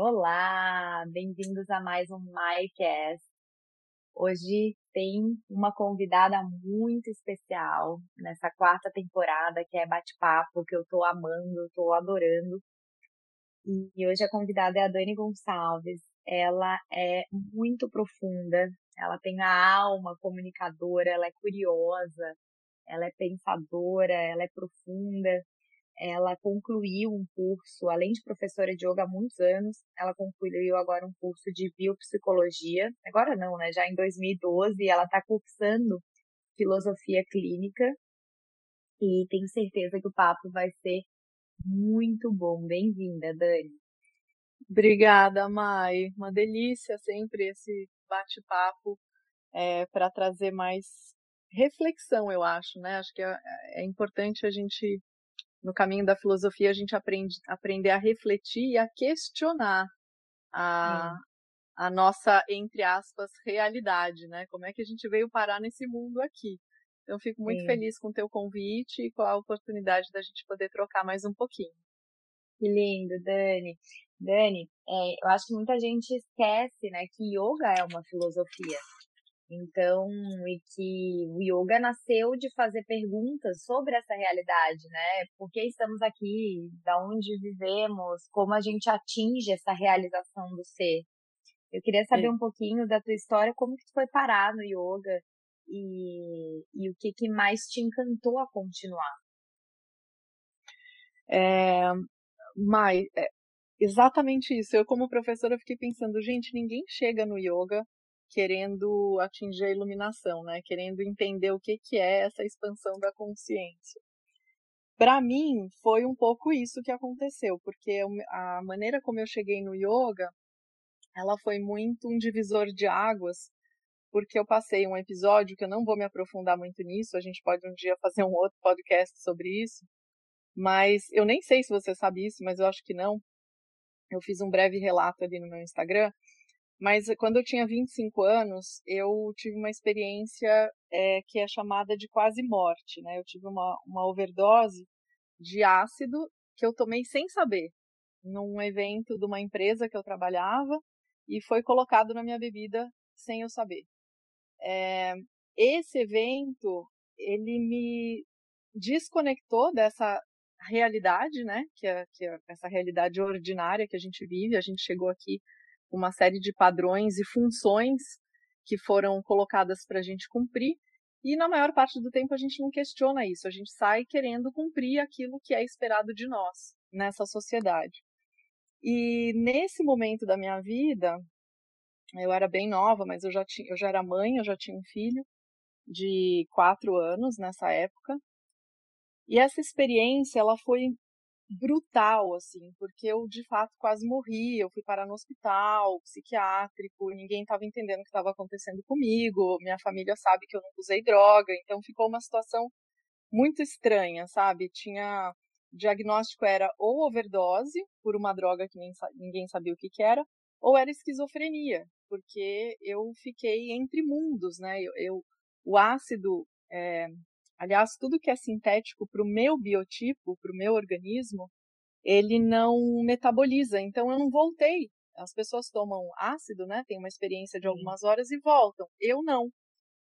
Olá, bem-vindos a mais um MyCast. Hoje tem uma convidada muito especial nessa quarta temporada, que é bate-papo, que eu tô amando, tô adorando. E hoje a convidada é a Dani Gonçalves. Ela é muito profunda, ela tem a alma comunicadora, ela é curiosa, ela é pensadora, ela é profunda ela concluiu um curso, além de professora de yoga há muitos anos, ela concluiu agora um curso de biopsicologia. Agora não, né? Já em 2012, ela está cursando filosofia clínica e tenho certeza que o papo vai ser muito bom. Bem-vinda, Dani. Obrigada, Mai. Uma delícia sempre esse bate-papo é, para trazer mais reflexão, eu acho, né? Acho que é, é importante a gente no caminho da filosofia a gente aprende aprender a refletir e a questionar a, a nossa, entre aspas, realidade, né? Como é que a gente veio parar nesse mundo aqui? Então, fico muito Sim. feliz com o teu convite e com a oportunidade da gente poder trocar mais um pouquinho. Que lindo, Dani. Dani, é, eu acho que muita gente esquece, né, que yoga é uma filosofia. Então, e que o yoga nasceu de fazer perguntas sobre essa realidade, né? Por que estamos aqui? Da onde vivemos? Como a gente atinge essa realização do ser? Eu queria saber Sim. um pouquinho da tua história, como que tu foi parar no yoga e, e o que, que mais te encantou a continuar? É, Mai, é exatamente isso. Eu, como professora, fiquei pensando, gente, ninguém chega no yoga querendo atingir a iluminação, né? Querendo entender o que, que é essa expansão da consciência. Para mim, foi um pouco isso que aconteceu, porque a maneira como eu cheguei no yoga, ela foi muito um divisor de águas, porque eu passei um episódio que eu não vou me aprofundar muito nisso, a gente pode um dia fazer um outro podcast sobre isso, mas eu nem sei se você sabe isso, mas eu acho que não. Eu fiz um breve relato ali no meu Instagram, mas quando eu tinha 25 anos, eu tive uma experiência é, que é chamada de quase morte, né? Eu tive uma, uma overdose de ácido que eu tomei sem saber, num evento de uma empresa que eu trabalhava, e foi colocado na minha bebida sem eu saber. É, esse evento, ele me desconectou dessa realidade, né? Que é, que é essa realidade ordinária que a gente vive. A gente chegou aqui uma série de padrões e funções que foram colocadas para a gente cumprir. E na maior parte do tempo a gente não questiona isso, a gente sai querendo cumprir aquilo que é esperado de nós nessa sociedade. E nesse momento da minha vida, eu era bem nova, mas eu já, tinha, eu já era mãe, eu já tinha um filho de quatro anos nessa época. E essa experiência, ela foi brutal, assim, porque eu de fato quase morri. Eu fui parar no hospital psiquiátrico, ninguém estava entendendo o que estava acontecendo comigo. Minha família sabe que eu não usei droga, então ficou uma situação muito estranha, sabe? Tinha diagnóstico era ou overdose por uma droga que nem, ninguém sabia o que, que era, ou era esquizofrenia, porque eu fiquei entre mundos, né? Eu, eu o ácido é, Aliás, tudo que é sintético para o meu biotipo, para o meu organismo, ele não metaboliza. Então, eu não voltei. As pessoas tomam ácido, né? Tem uma experiência de algumas horas e voltam. Eu não.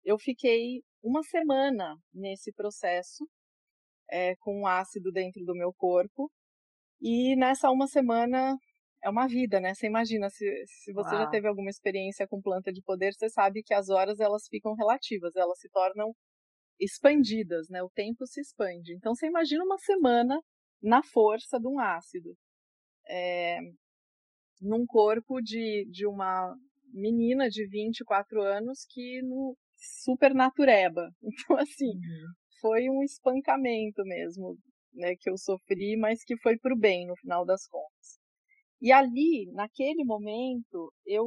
Eu fiquei uma semana nesse processo é, com ácido dentro do meu corpo. E nessa uma semana é uma vida, né? Você imagina, se, se você Uau. já teve alguma experiência com planta de poder, você sabe que as horas elas ficam relativas, elas se tornam expandidas, né? O tempo se expande. Então você imagina uma semana na força de um ácido. É, num corpo de, de uma menina de 24 anos que no super natureba. Então, assim, uhum. foi um espancamento mesmo, né, que eu sofri, mas que foi pro bem no final das contas. E ali, naquele momento, eu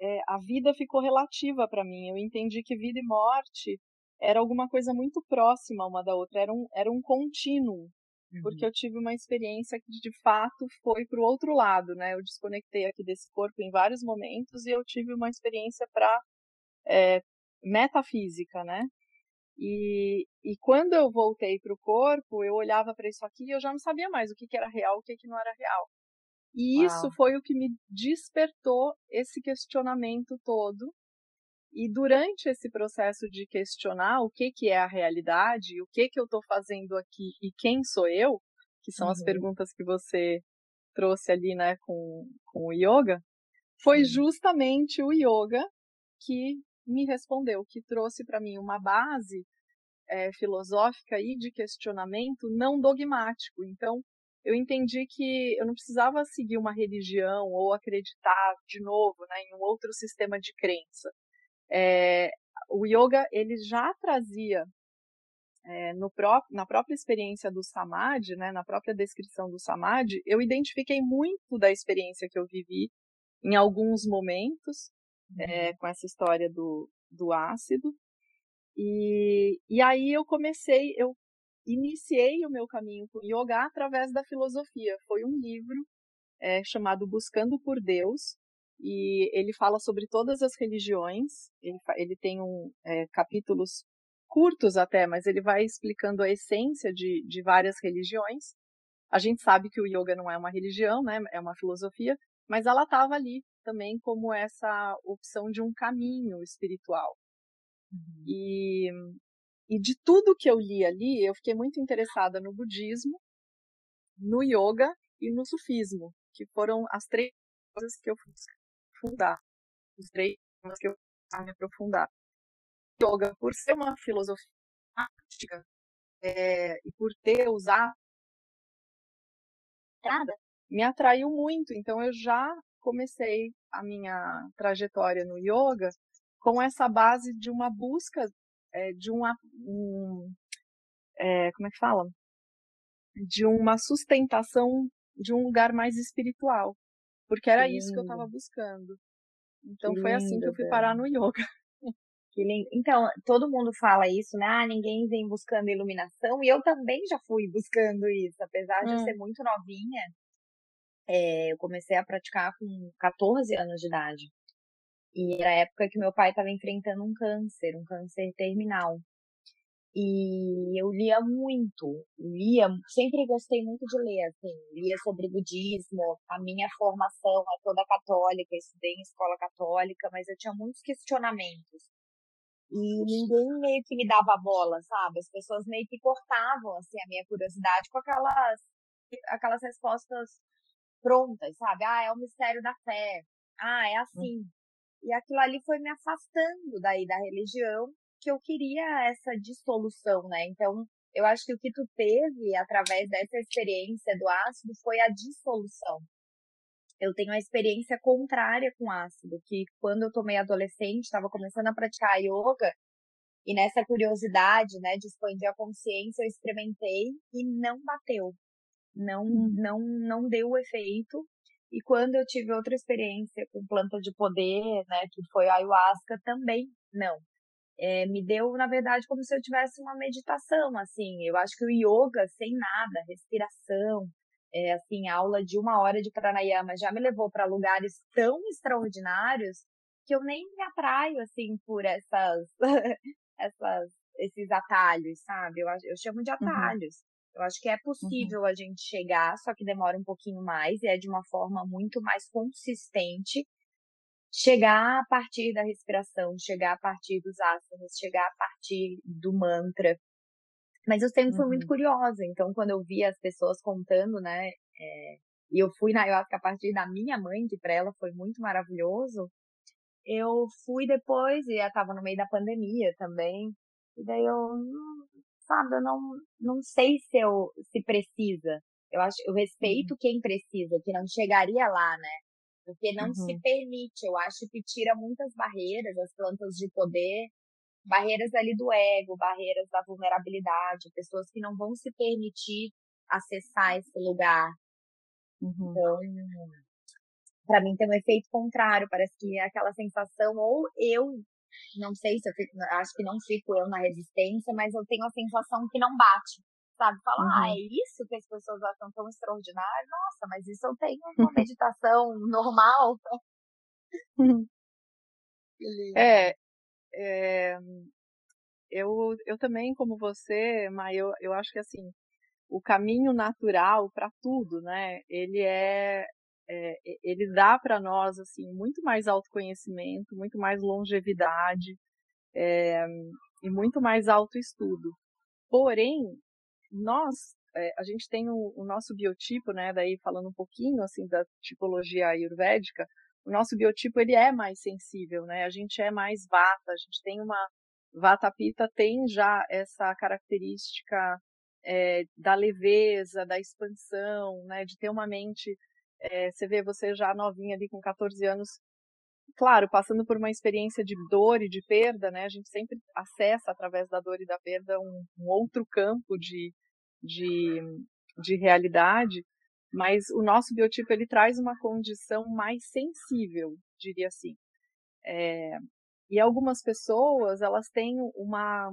é, a vida ficou relativa para mim. Eu entendi que vida e morte era alguma coisa muito próxima uma da outra, era um, era um contínuo, uhum. porque eu tive uma experiência que de fato foi para o outro lado, né? Eu desconectei aqui desse corpo em vários momentos e eu tive uma experiência para é, metafísica, né? E, e quando eu voltei para o corpo, eu olhava para isso aqui e eu já não sabia mais o que, que era real, o que, que não era real. E Uau. isso foi o que me despertou esse questionamento todo. E durante esse processo de questionar o que, que é a realidade, o que, que eu estou fazendo aqui e quem sou eu, que são uhum. as perguntas que você trouxe ali né, com, com o yoga, foi uhum. justamente o yoga que me respondeu, que trouxe para mim uma base é, filosófica e de questionamento não dogmático. Então, eu entendi que eu não precisava seguir uma religião ou acreditar de novo né, em um outro sistema de crença. É, o yoga ele já trazia é, no pró na própria experiência do samadhi, né, na própria descrição do samadhi, eu identifiquei muito da experiência que eu vivi em alguns momentos é, uhum. com essa história do, do ácido. E, e aí eu comecei, eu iniciei o meu caminho com yoga através da filosofia. Foi um livro é, chamado Buscando por Deus, e ele fala sobre todas as religiões. Ele, ele tem um, é, capítulos curtos até, mas ele vai explicando a essência de, de várias religiões. A gente sabe que o yoga não é uma religião, né? É uma filosofia, mas ela estava ali também como essa opção de um caminho espiritual. Uhum. E, e de tudo que eu li ali, eu fiquei muito interessada no budismo, no yoga e no sufismo, que foram as três coisas que eu fui aprofundar. Os três temas que eu fui me aprofundar. Yoga, por ser uma filosofia prática é, e por ter usado me atraiu muito. Então eu já comecei a minha trajetória no yoga com essa base de uma busca é, de uma um, é, como é que fala de uma sustentação de um lugar mais espiritual porque era que isso que eu estava buscando então que foi lindo, assim que eu fui parar no yoga que lindo. Então, todo mundo fala isso, né? Ah, ninguém vem buscando iluminação. E eu também já fui buscando isso. Apesar de hum. eu ser muito novinha, é, eu comecei a praticar com 14 anos de idade. E era a época que meu pai estava enfrentando um câncer, um câncer terminal. E eu lia muito, lia, sempre gostei muito de ler, assim, lia sobre budismo, a minha formação é toda católica, estudei em escola católica, mas eu tinha muitos questionamentos. E ninguém meio que me dava bola, sabe? As pessoas meio que cortavam, assim, a minha curiosidade com aquelas, aquelas respostas prontas, sabe? Ah, é o mistério da fé. Ah, é hum. assim. Hum. E aquilo ali foi me afastando daí da religião, que eu queria essa dissolução, né? Então, eu acho que o que tu teve através dessa experiência do ácido foi a dissolução. Eu tenho a experiência contrária com ácido, que quando eu tomei adolescente, estava começando a praticar yoga, e nessa curiosidade, né, de expandir a consciência, eu experimentei e não bateu não, uhum. não, não deu o efeito. E quando eu tive outra experiência com planta de poder, né, que foi a ayahuasca, também não. É, me deu, na verdade, como se eu tivesse uma meditação, assim. Eu acho que o yoga, sem nada, respiração, é, assim, aula de uma hora de pranayama já me levou para lugares tão extraordinários que eu nem me atraio, assim, por essas, essas, esses atalhos, sabe? Eu, eu chamo de uhum. atalhos. Uhum. Eu acho que é uhum. possível uhum. a gente chegar, só que demora um pouquinho mais e é de uma forma muito mais consistente. Chegar a partir da respiração, chegar a partir dos asanas, chegar a partir do mantra. Mas eu sempre fui uhum. muito curiosa, então quando eu via as pessoas contando, né, é, e eu fui na ayahuasca a partir da minha mãe, que para ela foi muito maravilhoso, eu fui depois, e estava no meio da pandemia também, e daí eu, hum, sabe, eu não, não sei se eu se precisa. Eu acho, eu respeito uhum. quem precisa, que não chegaria lá, né? Porque não uhum. se permite, eu acho que tira muitas barreiras, as plantas de poder, barreiras ali do ego, barreiras da vulnerabilidade, pessoas que não vão se permitir acessar esse lugar. Uhum. Então, para mim tem um efeito contrário, parece que é aquela sensação, ou eu não sei se eu fico, acho que não fico eu na resistência, mas eu tenho a sensação que não bate. Sabe? Fala, uhum. ah, é isso que as pessoas acham tão extraordinário? Nossa, mas isso eu tenho uma meditação normal. é, é, eu, eu também, como você, mas eu, eu acho que assim, o caminho natural para tudo, né? Ele é, é, ele dá para nós assim muito mais autoconhecimento, muito mais longevidade é, e muito mais autoestudo. Porém, nós é, a gente tem o, o, nosso biotipo, né? Daí falando um pouquinho assim da tipologia ayurvédica, o nosso biotipo ele é mais sensível, né? A gente é mais vata, a gente tem uma vata pita tem já essa característica é, da leveza, da expansão, né? De ter uma mente é, você vê você já novinha ali com 14 anos, claro, passando por uma experiência de dor e de perda, né? A gente sempre acessa através da dor e da perda um, um outro campo de, de, de realidade, mas o nosso biotipo ele traz uma condição mais sensível, diria assim. É, e algumas pessoas elas têm uma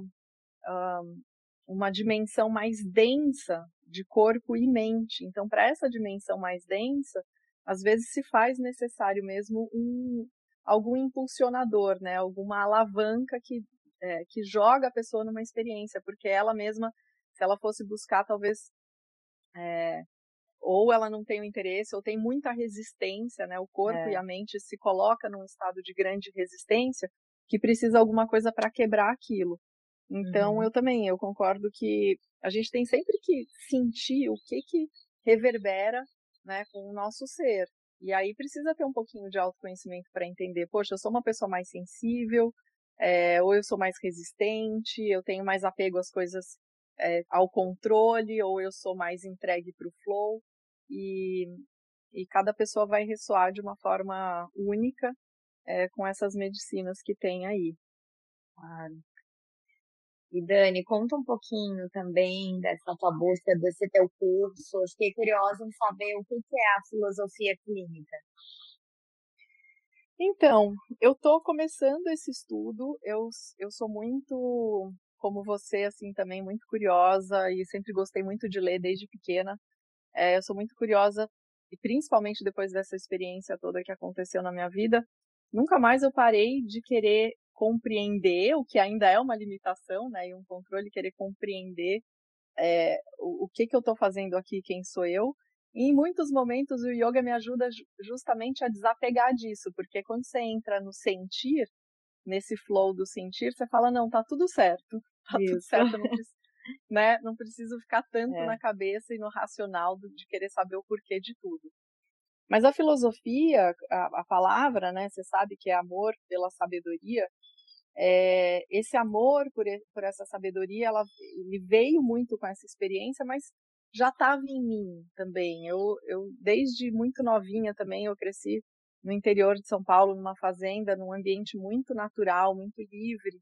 um, uma dimensão mais densa de corpo e mente. Então, para essa dimensão mais densa, às vezes se faz necessário mesmo um, algum impulsionador, né? Alguma alavanca que, é, que joga a pessoa numa experiência, porque ela mesma, se ela fosse buscar, talvez é, ou ela não tem o interesse, ou tem muita resistência, né? O corpo é. e a mente se coloca num estado de grande resistência que precisa alguma coisa para quebrar aquilo. Então, uhum. eu também, eu concordo que a gente tem sempre que sentir o que que reverbera, né, com o nosso ser. E aí precisa ter um pouquinho de autoconhecimento para entender, poxa, eu sou uma pessoa mais sensível, é, ou eu sou mais resistente, eu tenho mais apego às coisas, é, ao controle, ou eu sou mais entregue para o flow. E, e cada pessoa vai ressoar de uma forma única é, com essas medicinas que tem aí. Claro. E Dani, conta um pouquinho também dessa tua busca, desse teu curso. Fiquei curiosa em saber o que é a filosofia clínica. Então, eu estou começando esse estudo. Eu, eu sou muito, como você, assim, também muito curiosa e sempre gostei muito de ler desde pequena. É, eu sou muito curiosa e principalmente depois dessa experiência toda que aconteceu na minha vida, nunca mais eu parei de querer compreender, o que ainda é uma limitação, né, e um controle, querer compreender é, o, o, que, que eu estou fazendo aqui, quem sou eu. E em muitos momentos o yoga me ajuda justamente a desapegar disso, porque quando você entra no sentir, nesse flow do sentir, você fala, não, tá tudo certo, tá Isso. tudo certo, não preciso, né, não preciso ficar tanto é. na cabeça e no racional de querer saber o porquê de tudo. Mas a filosofia, a, a palavra, né, você sabe que é amor pela sabedoria, é, esse amor por, por essa sabedoria, ela ele veio muito com essa experiência, mas já estava em mim também. Eu, eu desde muito novinha também eu cresci no interior de São Paulo, numa fazenda, num ambiente muito natural, muito livre,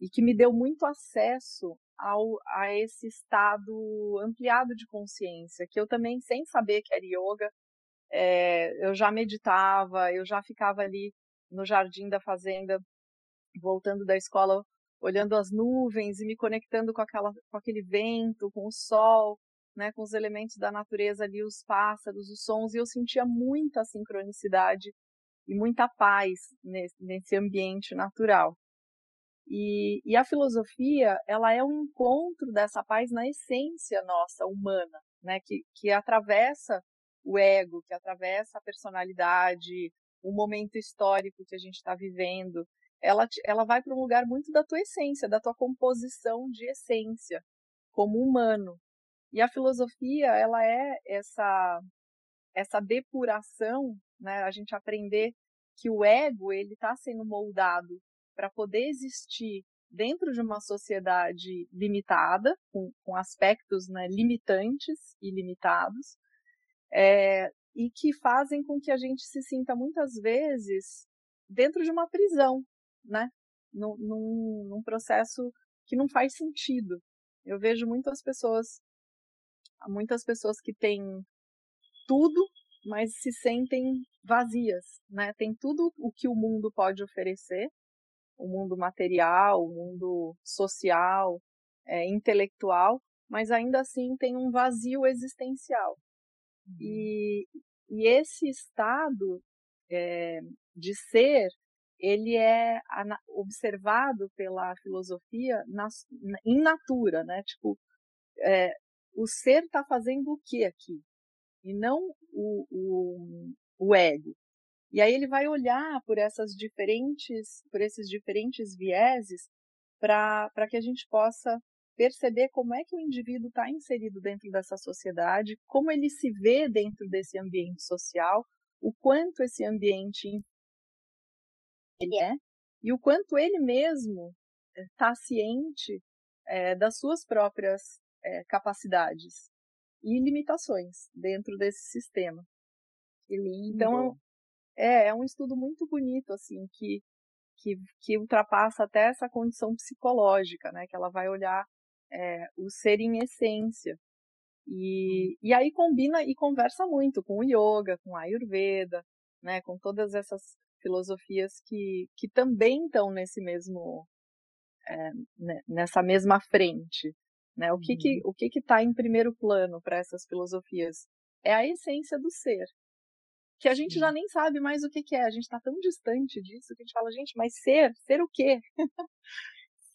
e que me deu muito acesso ao, a esse estado ampliado de consciência, que eu também, sem saber que era yoga, é, eu já meditava, eu já ficava ali no jardim da fazenda voltando da escola, olhando as nuvens e me conectando com, aquela, com aquele vento, com o sol, né, com os elementos da natureza ali, os pássaros, os sons, e eu sentia muita sincronicidade e muita paz nesse, nesse ambiente natural. E, e, a filosofia, ela é um encontro dessa paz na essência nossa, humana, né, que, que atravessa o ego, que atravessa a personalidade, o momento histórico que a gente está vivendo, ela, ela vai para um lugar muito da tua essência, da tua composição de essência, como humano. E a filosofia, ela é essa, essa depuração, né? a gente aprender que o ego ele está sendo moldado para poder existir dentro de uma sociedade limitada, com, com aspectos né, limitantes e limitados, é, e que fazem com que a gente se sinta muitas vezes dentro de uma prisão, né? Num, num, num processo que não faz sentido. Eu vejo muitas pessoas, muitas pessoas que têm tudo, mas se sentem vazias, né? Tem tudo o que o mundo pode oferecer, o mundo material, o mundo social, é, intelectual, mas ainda assim tem um vazio existencial. Uhum. E, e esse estado é, de ser ele é observado pela filosofia na, em natura, né? Tipo, é, o ser está fazendo o que aqui? E não o, o, o ego. E aí ele vai olhar por essas diferentes, por esses diferentes vieses para que a gente possa perceber como é que o indivíduo está inserido dentro dessa sociedade, como ele se vê dentro desse ambiente social, o quanto esse ambiente ele é e o quanto ele mesmo está ciente é, das suas próprias é, capacidades e limitações dentro desse sistema. Então é, é um estudo muito bonito assim que que, que ultrapassa até essa condição psicológica, né? Que ela vai olhar é, o ser em essência. E, e aí combina e conversa muito com o yoga, com a ayurveda, né? Com todas essas filosofias que, que também estão nesse mesmo é, nessa mesma frente. Né? O que que uhum. o que está em primeiro plano para essas filosofias é a essência do ser, que a gente já nem sabe mais o que, que é. A gente está tão distante disso que a gente fala, gente, mas ser, ser o quê?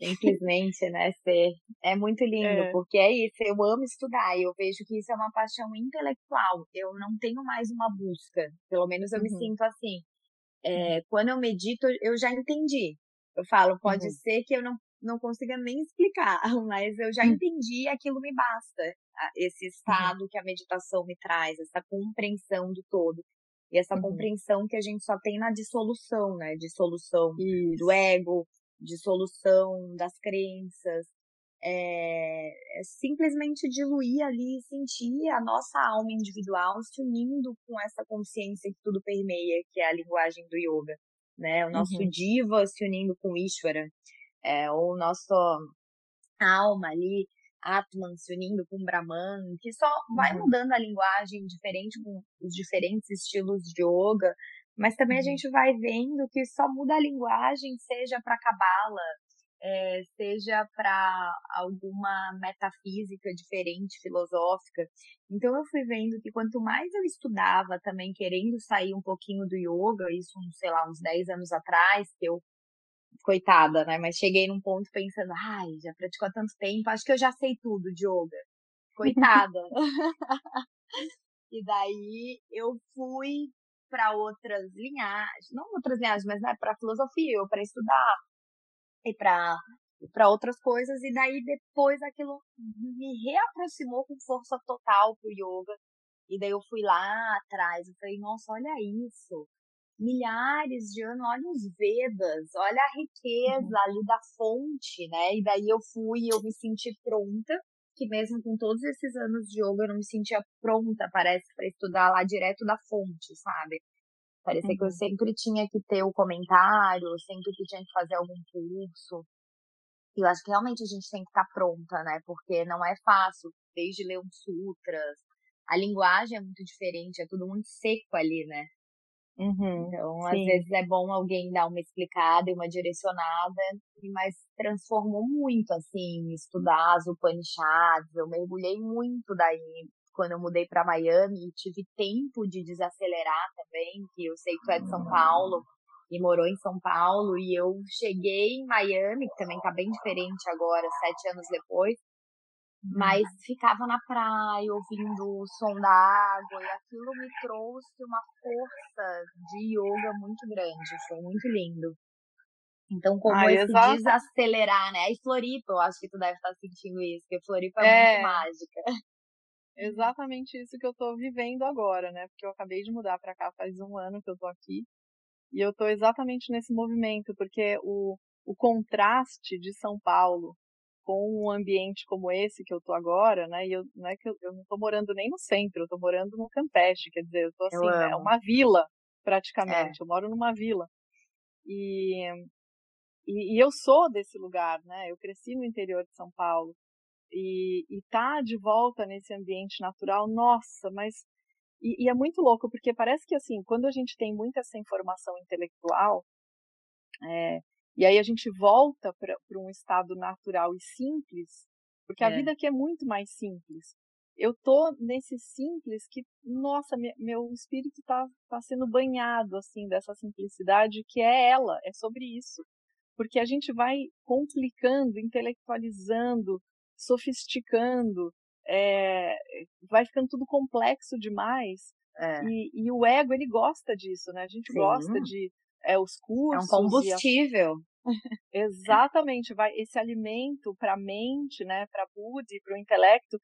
Simplesmente, né? Ser. É muito lindo, é. porque é isso. Eu amo estudar. Eu vejo que isso é uma paixão intelectual. Eu não tenho mais uma busca. Pelo menos eu uhum. me sinto assim. É, uhum. Quando eu medito, eu já entendi. Eu falo, pode uhum. ser que eu não, não consiga nem explicar, mas eu já uhum. entendi e aquilo me basta. Esse uhum. estado que a meditação me traz, essa compreensão do todo. E essa uhum. compreensão que a gente só tem na dissolução, né? Dissolução Isso. do ego, dissolução das crenças. É, é simplesmente diluir ali e sentir a nossa alma individual se unindo com essa consciência que tudo permeia, que é a linguagem do yoga. Né? O nosso uhum. diva se unindo com Ishvara, é, ou nossa alma ali Atman se unindo com Brahman, que só vai uhum. mudando a linguagem diferente com os diferentes estilos de yoga, mas também a uhum. gente vai vendo que só muda a linguagem, seja para Kabbalah, é, seja para alguma metafísica diferente, filosófica. Então eu fui vendo que quanto mais eu estudava também, querendo sair um pouquinho do yoga, isso, sei lá, uns 10 anos atrás, que eu coitada, né? Mas cheguei num ponto pensando, ai, já praticou há tanto tempo, acho que eu já sei tudo de yoga. Coitada. e daí eu fui para outras linhagens, não outras linhagens, mas né, para filosofia, ou para estudar e para para outras coisas e daí depois aquilo me reaproximou com força total pro yoga e daí eu fui lá atrás e falei nossa olha isso milhares de anos, olha os Vedas, olha a riqueza uhum. ali da fonte, né? E daí eu fui, eu me senti pronta, que mesmo com todos esses anos de yoga eu não me sentia pronta, parece, para estudar lá direto da fonte, sabe? Parecia uhum. que eu uhum. sempre tinha que ter o comentário, sempre que tinha que fazer algum curso. E eu acho que realmente a gente tem que estar pronta, né? Porque não é fácil, desde ler um sutras, a linguagem é muito diferente, é tudo muito seco ali, né? Uhum, então, sim. às vezes é bom alguém dar uma explicada e uma direcionada, mas transformou muito, assim, estudar as Upanishads. Eu mergulhei muito daí quando eu mudei para Miami e tive tempo de desacelerar também, que eu sei que tu é de São Paulo e morou em São Paulo, e eu cheguei em Miami, que também tá bem diferente agora, sete anos depois, mas ficava na praia ouvindo o som da água e aquilo me trouxe uma força de yoga muito grande, foi muito lindo. Então, como Ai, esse exato. desacelerar, né? E Floripa, eu acho que tu deve estar sentindo isso, porque Floripa é, é muito mágica. Exatamente isso que eu tô vivendo agora, né? Porque eu acabei de mudar para cá faz um ano que eu tô aqui. E eu tô exatamente nesse movimento, porque o, o contraste de São Paulo com um ambiente como esse que eu tô agora, né? E eu não é que eu, eu não tô morando nem no centro, eu tô morando no Campeche, quer dizer, eu tô assim, eu é uma vila praticamente. É. Eu moro numa vila. E, e, e eu sou desse lugar, né? Eu cresci no interior de São Paulo e, e tá de volta nesse ambiente natural, nossa, mas e, e, é muito louco porque parece que assim, quando a gente tem muita essa informação intelectual, é, e aí a gente volta para um estado natural e simples, porque é. a vida aqui é muito mais simples. Eu tô nesse simples que, nossa, meu espírito está tá sendo banhado assim dessa simplicidade que é ela, é sobre isso. Porque a gente vai complicando, intelectualizando, sofisticando, é, vai ficando tudo complexo demais É. E, e, o ego, ele gosta disso, né? A gente Sim. gosta de é, os cursos. É um combustível. A... Exatamente, vai esse alimento para a mente, né, para a Budi, para o intelecto.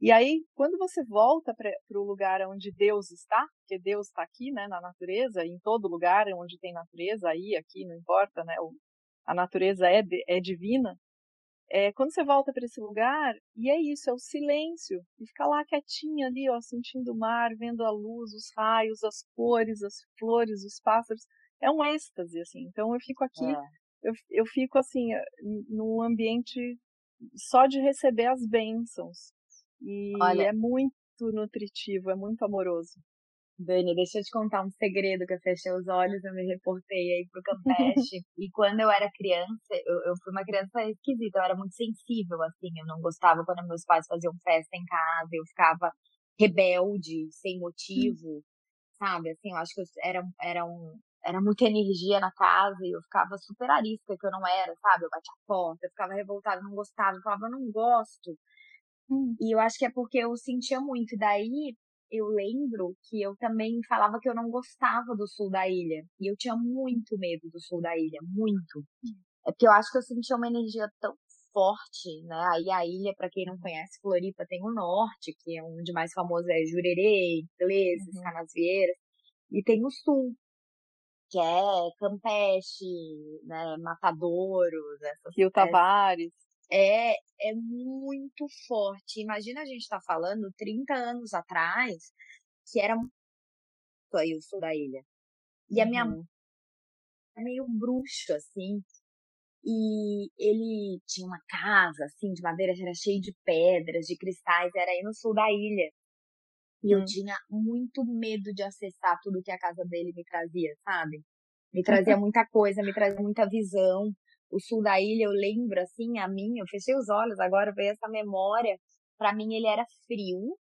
E aí, quando você volta para o lugar onde Deus está, porque Deus está aqui, né, na natureza, em todo lugar onde tem natureza, aí, aqui, não importa, né, o, a natureza é, é divina. É, quando você volta para esse lugar, e é isso, é o silêncio, e ficar lá quietinha ali, ó, sentindo o mar, vendo a luz, os raios, as cores, as flores, os pássaros, é um êxtase, assim. Então eu fico aqui, é. eu, eu fico assim, no ambiente só de receber as bênçãos. E Olha, é muito nutritivo, é muito amoroso. Dani, deixa eu te contar um segredo que eu fechei os olhos, eu me reportei aí pro Campeche. e quando eu era criança, eu, eu, fui uma criança esquisita, eu era muito sensível, assim, eu não gostava quando meus pais faziam festa em casa, eu ficava rebelde, sem motivo, hum. sabe? Assim, eu acho que eu era, era um, era muita energia na casa e eu ficava super arisca, que eu não era, sabe? Eu batia a porta, eu ficava revoltada, não gostava, eu falava, eu não gosto. Hum. E eu acho que é porque eu sentia muito. E daí eu lembro que eu também falava que eu não gostava do sul da ilha. E eu tinha muito medo do sul da ilha, muito. É porque eu acho que eu sentia uma energia tão forte, né? Aí a ilha, para quem não conhece, Floripa tem o norte, que é onde mais famoso é Jurerê, Ingleses, uhum. Canasvieiras, e tem o sul, que é Campeche, né, Matadouros, essas Rio Tavares. É, é muito forte. Imagina a gente estar tá falando 30 anos atrás, que era aí o sul da ilha. E a minha uhum. é meio bruxo, assim. E ele tinha uma casa, assim, de madeira, era cheio de pedras, de cristais, era aí no sul da ilha. E hum. eu tinha muito medo de acessar tudo que a casa dele me trazia, sabe? Me trazia muita coisa, me trazia muita visão. O sul da ilha, eu lembro, assim, a mim, eu fechei os olhos, agora veio essa memória. Para mim, ele era frio.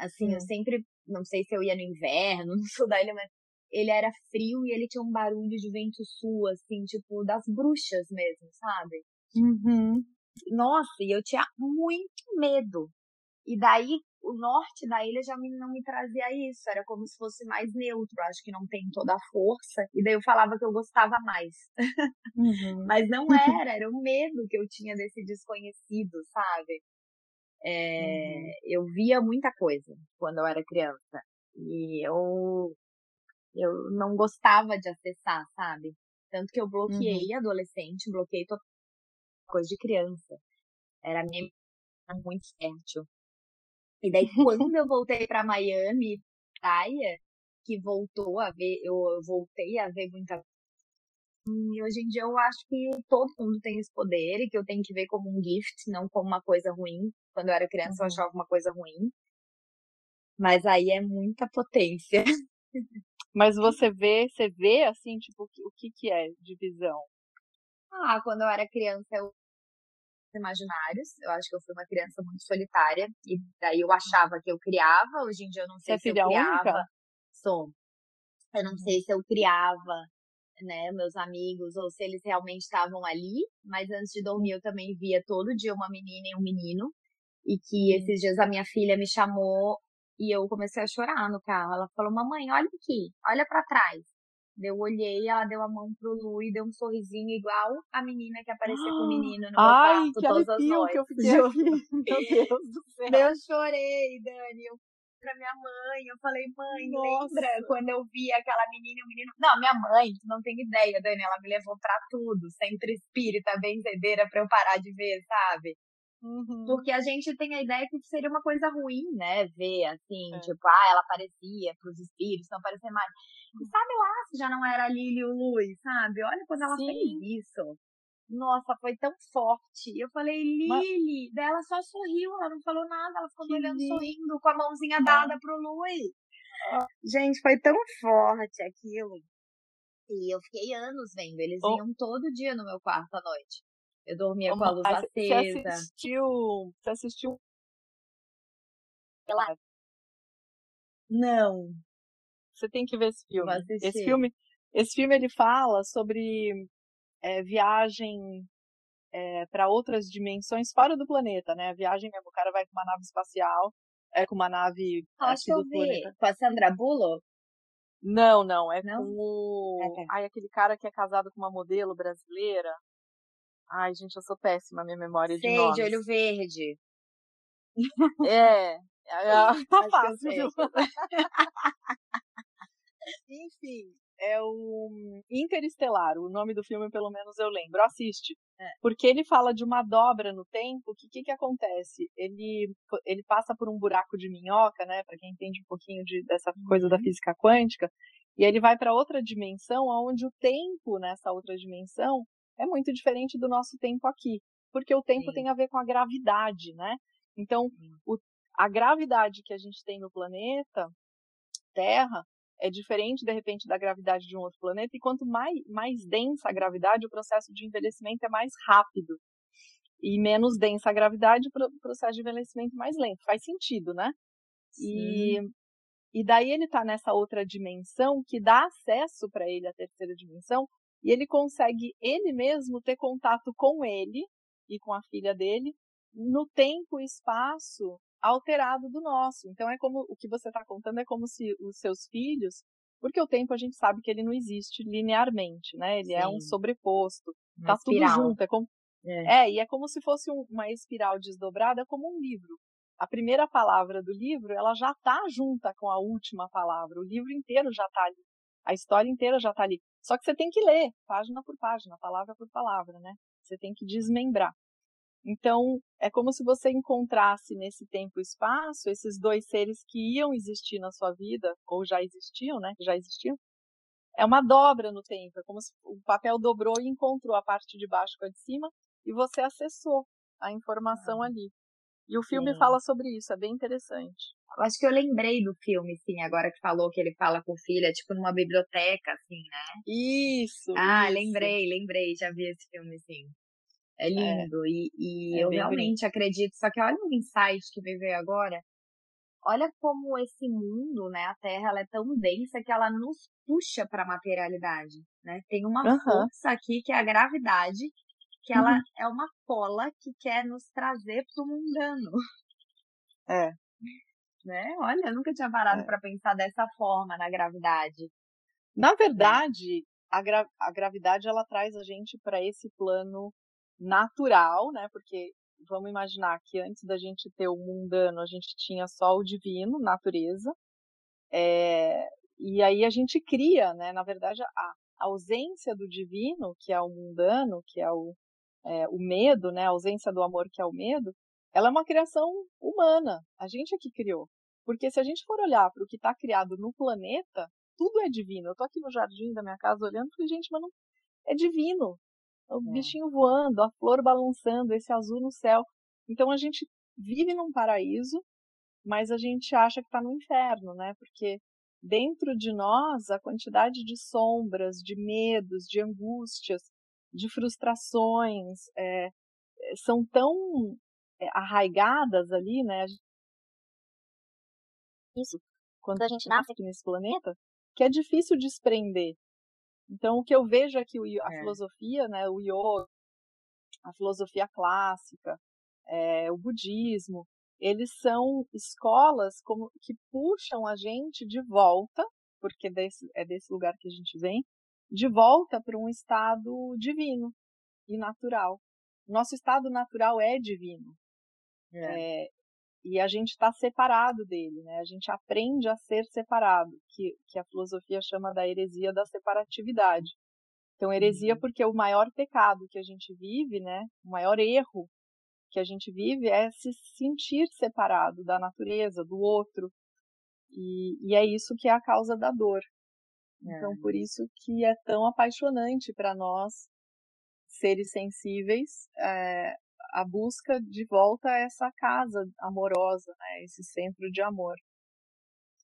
Assim, hum. eu sempre, não sei se eu ia no inverno, no sul da ilha, mas ele era frio e ele tinha um barulho de vento sul, assim, tipo, das bruxas mesmo, sabe? Uhum. Nossa, e eu tinha muito medo. E daí, o norte da ilha já me, não me trazia isso, era como se fosse mais neutro, acho que não tem toda a força, e daí eu falava que eu gostava mais. Uhum. Mas não era, era o medo que eu tinha desse desconhecido, sabe? É, uhum. Eu via muita coisa quando eu era criança, e eu, eu não gostava de acessar, sabe? Tanto que eu bloqueei uhum. adolescente, bloqueei toda coisa de criança. Era minha muito fértil. E daí, quando eu voltei para Miami, praia, que voltou a ver, eu voltei a ver muita e hoje em dia eu acho que todo mundo tem esse poder e que eu tenho que ver como um gift, não como uma coisa ruim. Quando eu era criança eu achava uma coisa ruim. Mas aí é muita potência. Mas você vê, você vê assim, tipo, o que que é de visão? Ah, quando eu era criança eu imaginários. Eu acho que eu fui uma criança muito solitária e daí eu achava que eu criava. Hoje em dia eu não sei Você é se eu criava. Única? Sou. Eu não sei se eu criava, né, meus amigos ou se eles realmente estavam ali, mas antes de dormir eu também via todo dia uma menina e um menino e que esses dias a minha filha me chamou e eu comecei a chorar no carro. Ela falou: "Mamãe, olha aqui, olha para trás". Eu olhei, ela deu a mão pro Lu e deu um sorrisinho igual a menina que apareceu com o menino no meu Ai, quarto todas as noites. Que eu fiquei aqui. Meu Deus do céu. Eu chorei, Dani. Eu pra minha mãe, eu falei, mãe, Nossa. lembra quando eu vi aquela menina e o menino? Não, minha mãe, não tem ideia, Dani, ela me levou pra tudo, sempre espírita, benzedeira pra eu parar de ver, sabe? Uhum. Porque a gente tem a ideia que seria uma coisa ruim, né? Ver assim, é. tipo, ah, ela aparecia pros espíritos, não aparecer mais. E sabe lá se já não era a Lili o Luz, sabe? Olha quando ela Sim. fez isso. Nossa, foi tão forte. Eu falei, Lili, Mas... ela só sorriu, ela não falou nada, ela ficou me olhando lindo. sorrindo, com a mãozinha dada pro Luiz. Ah. Gente, foi tão forte aquilo. E eu fiquei anos vendo. Eles oh. iam todo dia no meu quarto à noite. Eu dormia com a luz acesa. Você assistiu. Você assistiu. Não. Você tem que ver esse filme. Esse filme, esse filme ele fala sobre é, viagem é, para outras dimensões fora do planeta, né? A viagem mesmo, o cara vai com uma nave espacial É com uma nave. Acho que eu vi. Planeta. Com a Sandra Bullock? Não, não. É não? com o. É, é. Ai, aquele cara que é casado com uma modelo brasileira. Ai, gente, eu sou péssima, minha memória Sei, de nomes. de olho verde. É. é tá fácil, viu? Enfim, é o Interestelar, o nome do filme pelo menos eu lembro, assiste. É. Porque ele fala de uma dobra no tempo, que o que, que acontece? Ele, ele passa por um buraco de minhoca, né, para quem entende um pouquinho de, dessa uhum. coisa da física quântica, e ele vai para outra dimensão, onde o tempo nessa outra dimensão é muito diferente do nosso tempo aqui, porque o tempo Sim. tem a ver com a gravidade, né? Então, o, a gravidade que a gente tem no planeta Terra é diferente, de repente, da gravidade de um outro planeta, e quanto mais, mais densa a gravidade, o processo de envelhecimento é mais rápido. E menos densa a gravidade, o processo de envelhecimento mais lento. Faz sentido, né? E, e daí ele está nessa outra dimensão que dá acesso para ele à terceira dimensão, e ele consegue ele mesmo ter contato com ele e com a filha dele no tempo e espaço alterado do nosso. Então é como o que você está contando é como se os seus filhos, porque o tempo a gente sabe que ele não existe linearmente, né? Ele Sim. é um sobreposto, uma tá espiral. tudo junto, é como é. é e é como se fosse um, uma espiral desdobrada, como um livro. A primeira palavra do livro, ela já está junta com a última palavra. O livro inteiro já está ali. A história inteira já está ali. Só que você tem que ler, página por página, palavra por palavra, né? Você tem que desmembrar. Então, é como se você encontrasse nesse tempo e espaço esses dois seres que iam existir na sua vida, ou já existiam, né? Já existiam. É uma dobra no tempo, é como se o papel dobrou e encontrou a parte de baixo com a de cima, e você acessou a informação ah. ali. E o filme Sim. fala sobre isso, é bem interessante. Eu acho que eu lembrei do filme, sim, agora que falou que ele fala com filha, tipo numa biblioteca, assim, né? Isso. Ah, isso. lembrei, lembrei, já vi esse filme, sim. É, é lindo. É. E, e é eu realmente bonito. acredito. Só que olha o insight que me veio agora. Olha como esse mundo, né, a Terra, ela é tão densa que ela nos puxa para a materialidade, né? Tem uma uhum. força aqui que é a gravidade, que ela uhum. é uma cola que quer nos trazer para o mundano. É. Né? Olha, eu nunca tinha parado é. para pensar dessa forma na gravidade. Na verdade, a, gra a gravidade ela traz a gente para esse plano natural, né? Porque vamos imaginar que antes da gente ter o mundano, a gente tinha só o divino, natureza. É, e aí a gente cria, né? Na verdade, a ausência do divino, que é o mundano, que é o, é, o medo, né? A ausência do amor, que é o medo, ela é uma criação humana. A gente é que criou. Porque se a gente for olhar para o que está criado no planeta, tudo é divino. Eu estou aqui no jardim da minha casa olhando e falei, gente, mas não é divino o é. bichinho voando, a flor balançando, esse azul no céu. Então a gente vive num paraíso, mas a gente acha que está no inferno, né? Porque dentro de nós a quantidade de sombras, de medos, de angústias, de frustrações é, são tão é, arraigadas ali, né? Isso, quando a gente nasce aqui nesse planeta, que é difícil desprender. Então, o que eu vejo é que a é. filosofia, né, o yoga, a filosofia clássica, é, o budismo, eles são escolas como que puxam a gente de volta, porque desse, é desse lugar que a gente vem, de volta para um estado divino e natural. Nosso estado natural é divino. É. É, e a gente está separado dele, né? A gente aprende a ser separado, que, que a filosofia chama da heresia da separatividade. Então, heresia uhum. porque o maior pecado que a gente vive, né? O maior erro que a gente vive é se sentir separado da natureza, do outro. E, e é isso que é a causa da dor. Então, é. por isso que é tão apaixonante para nós, seres sensíveis, é, a busca de volta a essa casa amorosa, né? Esse centro de amor.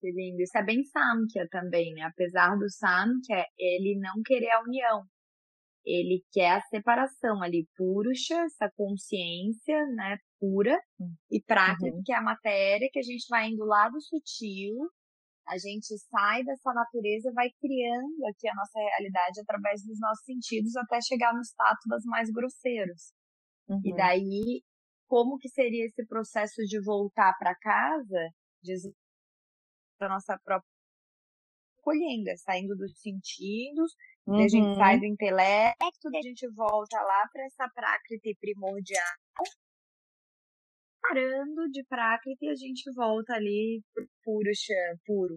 Que lindo. Isso é bem Samkhya também, né? Apesar do Samkhya, ele não querer a união. Ele quer a separação ali, Purusha, essa consciência, né, pura, e Prakrit, uhum. que é a matéria que a gente vai indo lá do sutil, a gente sai dessa natureza e vai criando aqui a nossa realidade através dos nossos sentidos até chegar nos tátuas mais grosseiros. Uhum. E daí, como que seria esse processo de voltar para casa? a nossa própria colhendo, saindo dos sentidos, uhum. a gente sai uhum. do intelecto, a gente volta lá para essa prakriti primordial, parando de prakriti a gente volta ali pro puro, puro.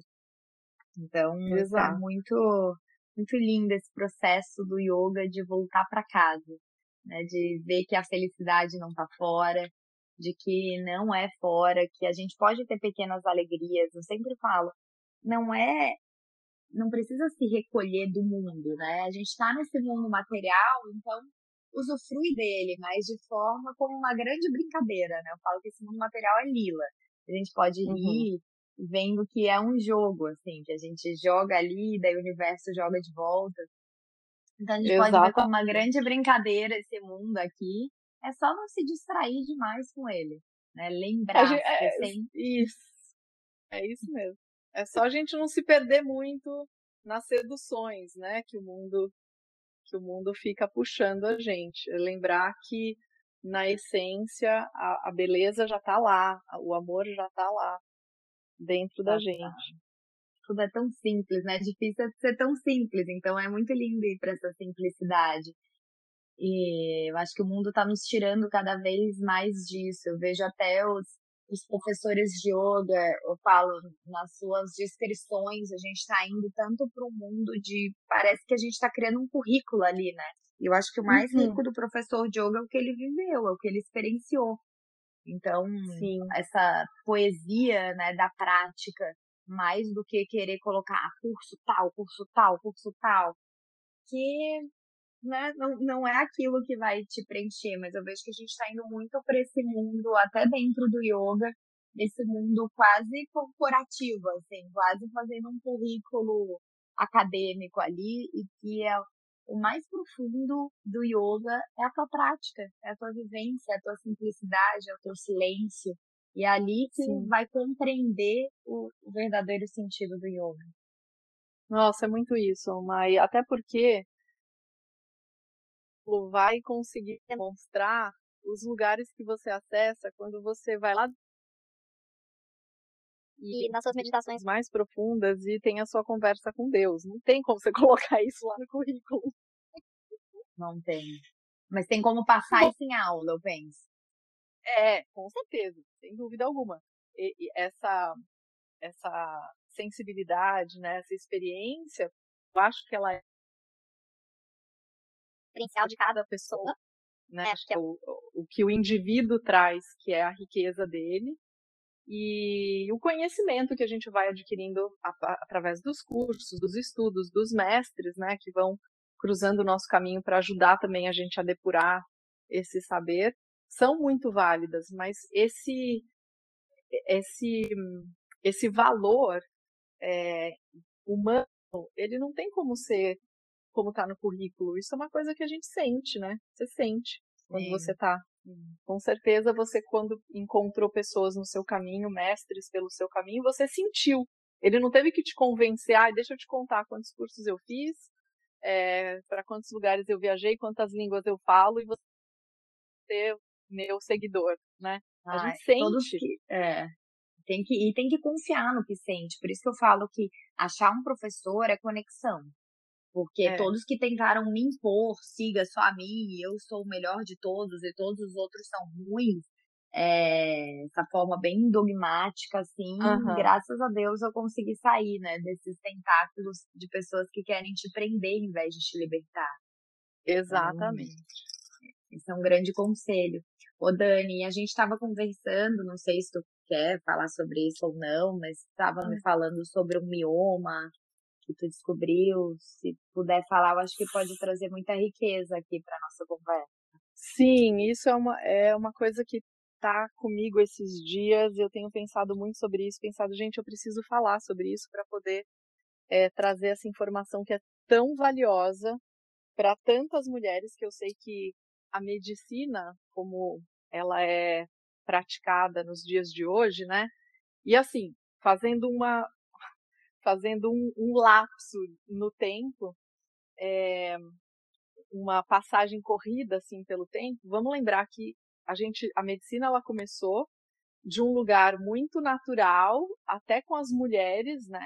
Então, é Exato. é muito, muito lindo esse processo do yoga de voltar para casa, né? De ver que a felicidade não tá fora, de que não é fora, que a gente pode ter pequenas alegrias. Eu sempre falo, não é, não precisa se recolher do mundo, né? A gente está nesse mundo material, então usufrui dele, mas de forma como uma grande brincadeira, né? Eu falo que esse mundo material é lila. A gente pode uhum. rir vendo que é um jogo, assim, que a gente joga ali, daí o universo joga de volta. Então a gente pode ver como uma grande brincadeira esse mundo aqui. É só não se distrair demais com ele, né? Lembrar gente, é, sem... Isso. É isso mesmo. É só a gente não se perder muito nas seduções, né? Que o mundo que o mundo fica puxando a gente. É lembrar que na essência a, a beleza já está lá, o amor já está lá dentro da gente. Tudo é tão simples, né? É difícil ser tão simples, então é muito lindo ir para essa simplicidade. E eu acho que o mundo está nos tirando cada vez mais disso. Eu vejo até os, os professores de yoga, eu falo nas suas descrições, a gente está indo tanto para o mundo de. Parece que a gente está criando um currículo ali, né? Eu acho que o mais uhum. rico do professor de yoga é o que ele viveu, é o que ele experienciou. Então, Sim. essa poesia né, da prática, mais do que querer colocar ah, curso tal, curso tal, curso tal, que né, não, não é aquilo que vai te preencher, mas eu vejo que a gente está indo muito para esse mundo, até dentro do yoga, esse mundo quase corporativo, assim, quase fazendo um currículo acadêmico ali, e que é o mais profundo do yoga é a tua prática, é a tua vivência, é a tua simplicidade, é o teu silêncio. E é ali que Sim. vai compreender o, o, verdadeiro sentido do yoga. Nossa, é muito isso, Mai. Até porque vai conseguir demonstrar os lugares que você acessa quando você vai lá e nas suas meditações mais profundas e tem a sua conversa com Deus. Não tem como você colocar isso lá no currículo. Não tem. Mas tem como passar isso em aula, eu penso. É, com certeza, sem dúvida alguma. E, e essa, essa sensibilidade, né, essa experiência, eu acho que ela é diferencial de cada pessoa. Né? É, acho que é o, o que o indivíduo traz, que é a riqueza dele, e o conhecimento que a gente vai adquirindo através dos cursos, dos estudos, dos mestres, né, que vão cruzando o nosso caminho para ajudar também a gente a depurar esse saber, são muito válidas, mas esse esse esse valor é, humano, ele não tem como ser como está no currículo. Isso é uma coisa que a gente sente, né? Você sente quando Sim. você está com certeza você, quando encontrou pessoas no seu caminho, mestres pelo seu caminho, você sentiu. Ele não teve que te convencer, ah, deixa eu te contar quantos cursos eu fiz, é, para quantos lugares eu viajei, quantas línguas eu falo, e você meu seguidor, né? Ah, a gente sente. Que, é, tem que, e tem que confiar no que sente. Por isso que eu falo que achar um professor é conexão. Porque é. todos que tentaram me impor, siga só a mim, eu sou o melhor de todos e todos os outros são ruins, é, essa forma bem dogmática, assim, uhum. graças a Deus eu consegui sair, né, desses tentáculos de pessoas que querem te prender em vez de te libertar. Exatamente. Então, esse é um grande conselho. Ô Dani, a gente estava conversando, não sei se tu quer falar sobre isso ou não, mas estava me falando sobre o mioma, que tu descobriu, se puder falar, eu acho que pode trazer muita riqueza aqui para nossa conversa. Sim, isso é uma, é uma coisa que tá comigo esses dias. Eu tenho pensado muito sobre isso, pensado, gente, eu preciso falar sobre isso para poder é, trazer essa informação que é tão valiosa para tantas mulheres que eu sei que a medicina, como ela é praticada nos dias de hoje, né? E assim, fazendo uma, fazendo um, um lapso no tempo, é, uma passagem corrida assim pelo tempo, vamos lembrar que a gente, a medicina ela começou de um lugar muito natural, até com as mulheres, né?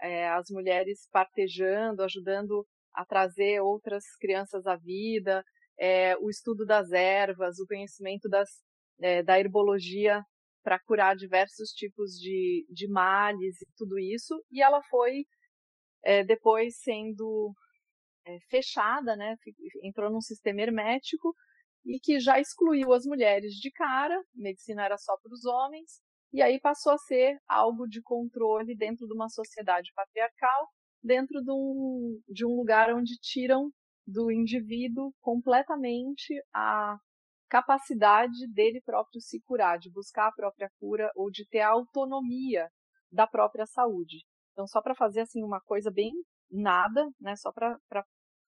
É, as mulheres partejando, ajudando a trazer outras crianças à vida, é, o estudo das ervas, o conhecimento das, é, da herbologia para curar diversos tipos de, de males e tudo isso. E ela foi é, depois sendo é, fechada, né? Entrou num sistema hermético e que já excluiu as mulheres de cara, medicina era só para os homens, e aí passou a ser algo de controle dentro de uma sociedade patriarcal, dentro de um, de um lugar onde tiram do indivíduo completamente a capacidade dele próprio se curar, de buscar a própria cura ou de ter a autonomia da própria saúde. Então, só para fazer assim uma coisa bem nada, né, só para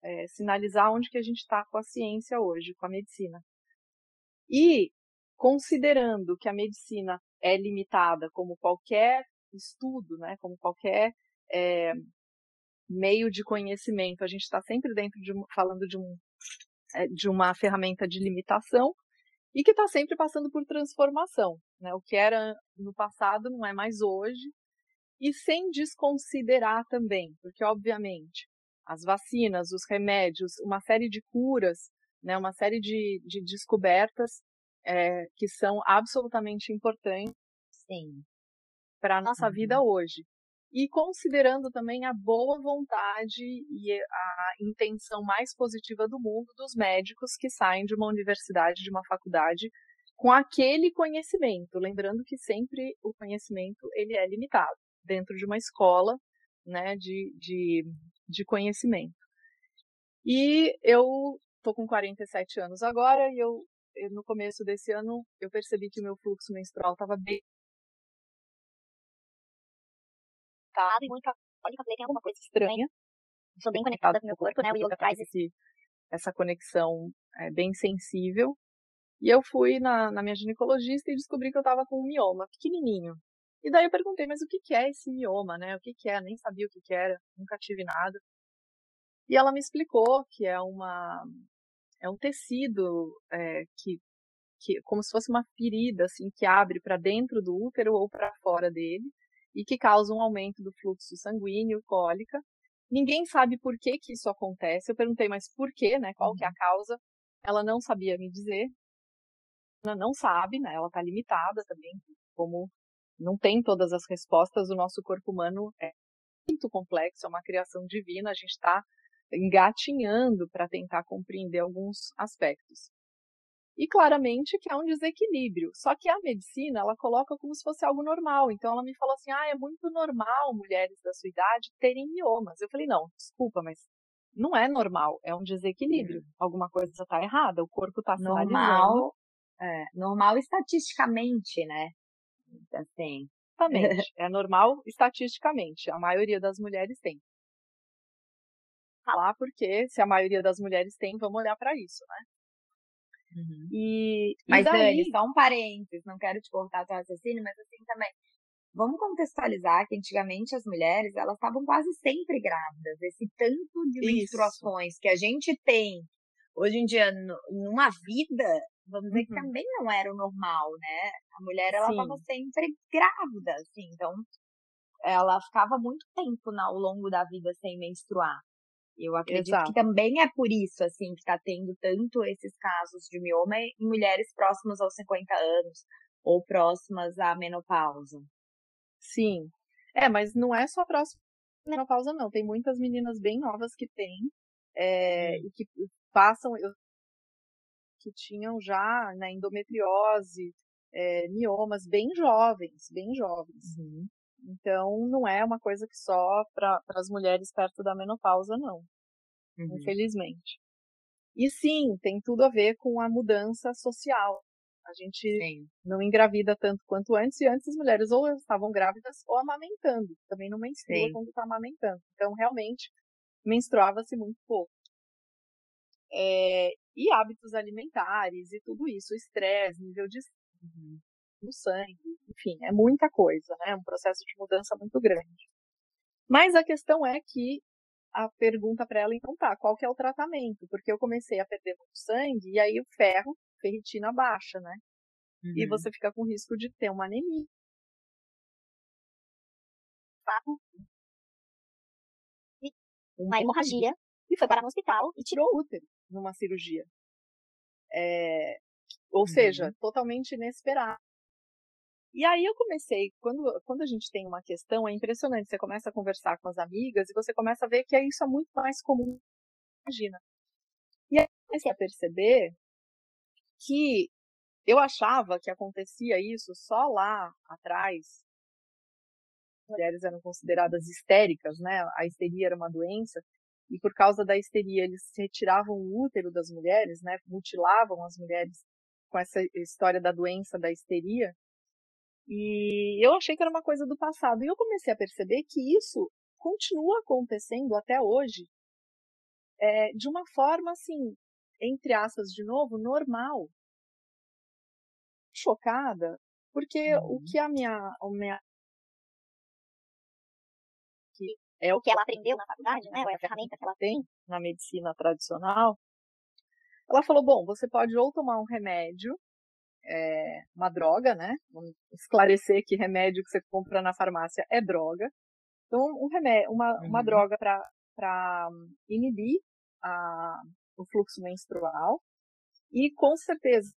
é, sinalizar onde que a gente está com a ciência hoje, com a medicina. E considerando que a medicina é limitada, como qualquer estudo, né, como qualquer é, meio de conhecimento, a gente está sempre dentro de falando de, um, é, de uma ferramenta de limitação e que está sempre passando por transformação. Né? O que era no passado não é mais hoje, e sem desconsiderar também, porque obviamente as vacinas, os remédios, uma série de curas, né, uma série de, de descobertas é, que são absolutamente importantes para a nossa uhum. vida hoje. E considerando também a boa vontade e a intenção mais positiva do mundo dos médicos que saem de uma universidade, de uma faculdade, com aquele conhecimento. Lembrando que sempre o conhecimento ele é limitado dentro de uma escola né, de, de de conhecimento. E eu tô com 47 anos agora e eu, eu no começo desse ano eu percebi que o meu fluxo menstrual estava bem tá e muita cólica, falei, tem alguma coisa estranha. Sou bem conectada com o meu corpo, né? O yoga traz esse, essa conexão é, bem sensível. E eu fui na, na minha ginecologista e descobri que eu estava com um mioma pequenininho. E daí eu perguntei, mas o que, que é esse mioma, né? O que, que é? Nem sabia o que, que era, nunca tive nada. E ela me explicou que é uma é um tecido é, que, que como se fosse uma ferida assim que abre para dentro do útero ou para fora dele e que causa um aumento do fluxo sanguíneo, cólica. Ninguém sabe por que que isso acontece. Eu perguntei, mas por quê, né? Qual que é a uhum. causa? Ela não sabia me dizer. Ela não sabe, né? Ela está limitada também, como não tem todas as respostas. O nosso corpo humano é muito complexo, é uma criação divina, a gente está engatinhando para tentar compreender alguns aspectos. E claramente que há um desequilíbrio. Só que a medicina, ela coloca como se fosse algo normal. Então ela me falou assim: ah, é muito normal mulheres da sua idade terem miomas. Eu falei: não, desculpa, mas não é normal, é um desequilíbrio. Hum. Alguma coisa está errada, o corpo está normal. É, normal estatisticamente, né? Assim. Exatamente. é normal estatisticamente. A maioria das mulheres tem. Falar porque se a maioria das mulheres tem, vamos olhar para isso, né? Uhum. E, mas, daí... Dani, só um parênteses, não quero te cortar teu raciocínio, mas assim também, vamos contextualizar que antigamente as mulheres, elas estavam quase sempre grávidas. Esse tanto de Isso. menstruações que a gente tem hoje em dia numa vida, vamos dizer que uhum. também não era o normal, né? A mulher, ela estava sempre grávida, assim, então ela ficava muito tempo ao longo da vida sem menstruar. Eu acredito Exato. que também é por isso, assim, que está tendo tanto esses casos de mioma em mulheres próximas aos 50 anos ou próximas à menopausa. Sim. É, mas não é só próxima à menopausa, não. Tem muitas meninas bem novas que têm é, e que passam, eu, que tinham já né, endometriose, é, miomas bem jovens, bem jovens. Uhum. Então, não é uma coisa que só para as mulheres perto da menopausa, não. Uhum. Infelizmente. E sim, tem tudo a ver com a mudança social. A gente sim. não engravida tanto quanto antes, e antes as mulheres ou estavam grávidas ou amamentando. Também não menstrua quando está amamentando. Então, realmente, menstruava-se muito pouco. É, e hábitos alimentares e tudo isso, estresse, nível de uhum. No sangue, enfim, é muita coisa, né? É um processo de mudança muito grande. Mas a questão é que a pergunta para ela então tá, qual que é o tratamento? Porque eu comecei a perder muito sangue e aí o ferro, ferritina baixa, né? uhum. e você fica com risco de ter uma anemia. Uma hemorragia e foi parar no hospital e tirou o útero numa cirurgia. É, ou uhum. seja, totalmente inesperado. E aí eu comecei, quando, quando a gente tem uma questão, é impressionante, você começa a conversar com as amigas e você começa a ver que isso é muito mais comum, imagina. E aí eu comecei a perceber que eu achava que acontecia isso só lá atrás. Mulheres eram consideradas histéricas, né? A histeria era uma doença e por causa da histeria eles retiravam o útero das mulheres, né? Mutilavam as mulheres com essa história da doença da histeria. E eu achei que era uma coisa do passado. E eu comecei a perceber que isso continua acontecendo até hoje, é, de uma forma assim, entre aspas, de novo, normal. Chocada, porque uhum. o que a minha, a minha que é o que ela aprendeu na faculdade, né? É a ferramenta que ela tem na medicina tradicional. Ela falou: bom, você pode ou tomar um remédio, é, uma droga, né? Vamos esclarecer que remédio que você compra na farmácia é droga. Então, um remédio, uma, uhum. uma droga para inibir a, o fluxo menstrual. E com certeza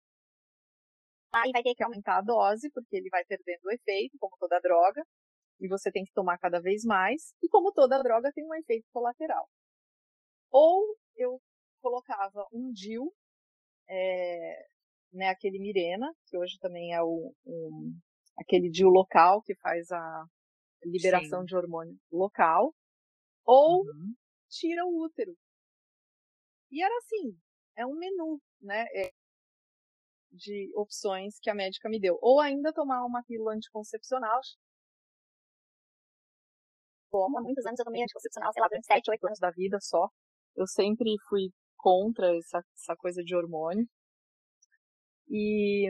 aí vai ter que aumentar a dose, porque ele vai perdendo o efeito, como toda droga e você tem que tomar cada vez mais. E como toda droga tem um efeito colateral. Ou eu colocava um DIL, é, né, aquele Mirena, que hoje também é o, um, aquele DIL local que faz a liberação Sim. de hormônio local, ou uhum. tira o útero. E era assim, é um menu, né, é, de opções que a médica me deu. Ou ainda tomar uma pílula anticoncepcional, como há muitos anos eu tomei anticoncepcional, sei lá, durante 7, 8 anos da vida só. Eu sempre fui contra essa, essa coisa de hormônio. E,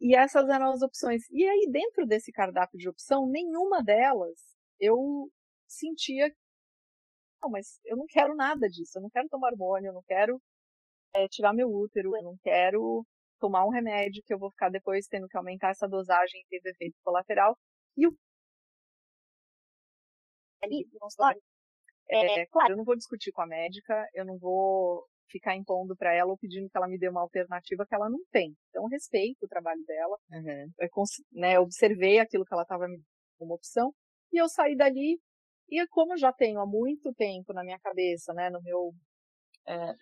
e essas eram as opções. E aí, dentro desse cardápio de opção, nenhuma delas eu sentia. Não, mas eu não quero nada disso. Eu não quero tomar hormônio, eu não quero é, tirar meu útero, eu não quero tomar um remédio que eu vou ficar depois tendo que aumentar essa dosagem e ter efeito colateral. E o ali no consultório. É, claro, eu não vou discutir com a médica, eu não vou ficar impondo para ela ou pedindo que ela me dê uma alternativa que ela não tem. Então, respeito o trabalho dela, uhum. eu, né, observei aquilo que ela estava me dando como opção e eu saí dali. E como eu já tenho há muito tempo na minha cabeça, né, no meu, é,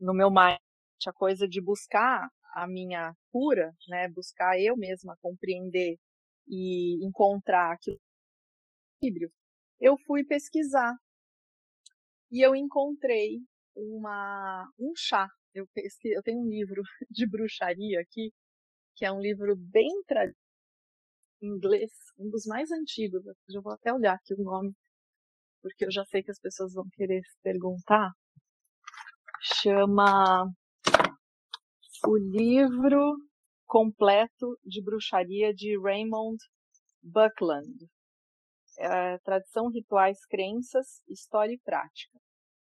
no meu mind, a coisa de buscar a minha cura, né, buscar eu mesma compreender e encontrar aquilo equilíbrio eu fui pesquisar e eu encontrei uma, um chá. Eu, pesquei, eu tenho um livro de bruxaria aqui, que é um livro bem tradicional inglês, um dos mais antigos. Eu vou até olhar aqui o nome, porque eu já sei que as pessoas vão querer perguntar. Chama O Livro Completo de Bruxaria de Raymond Buckland é, Tradição, Rituais, Crenças, História e Prática.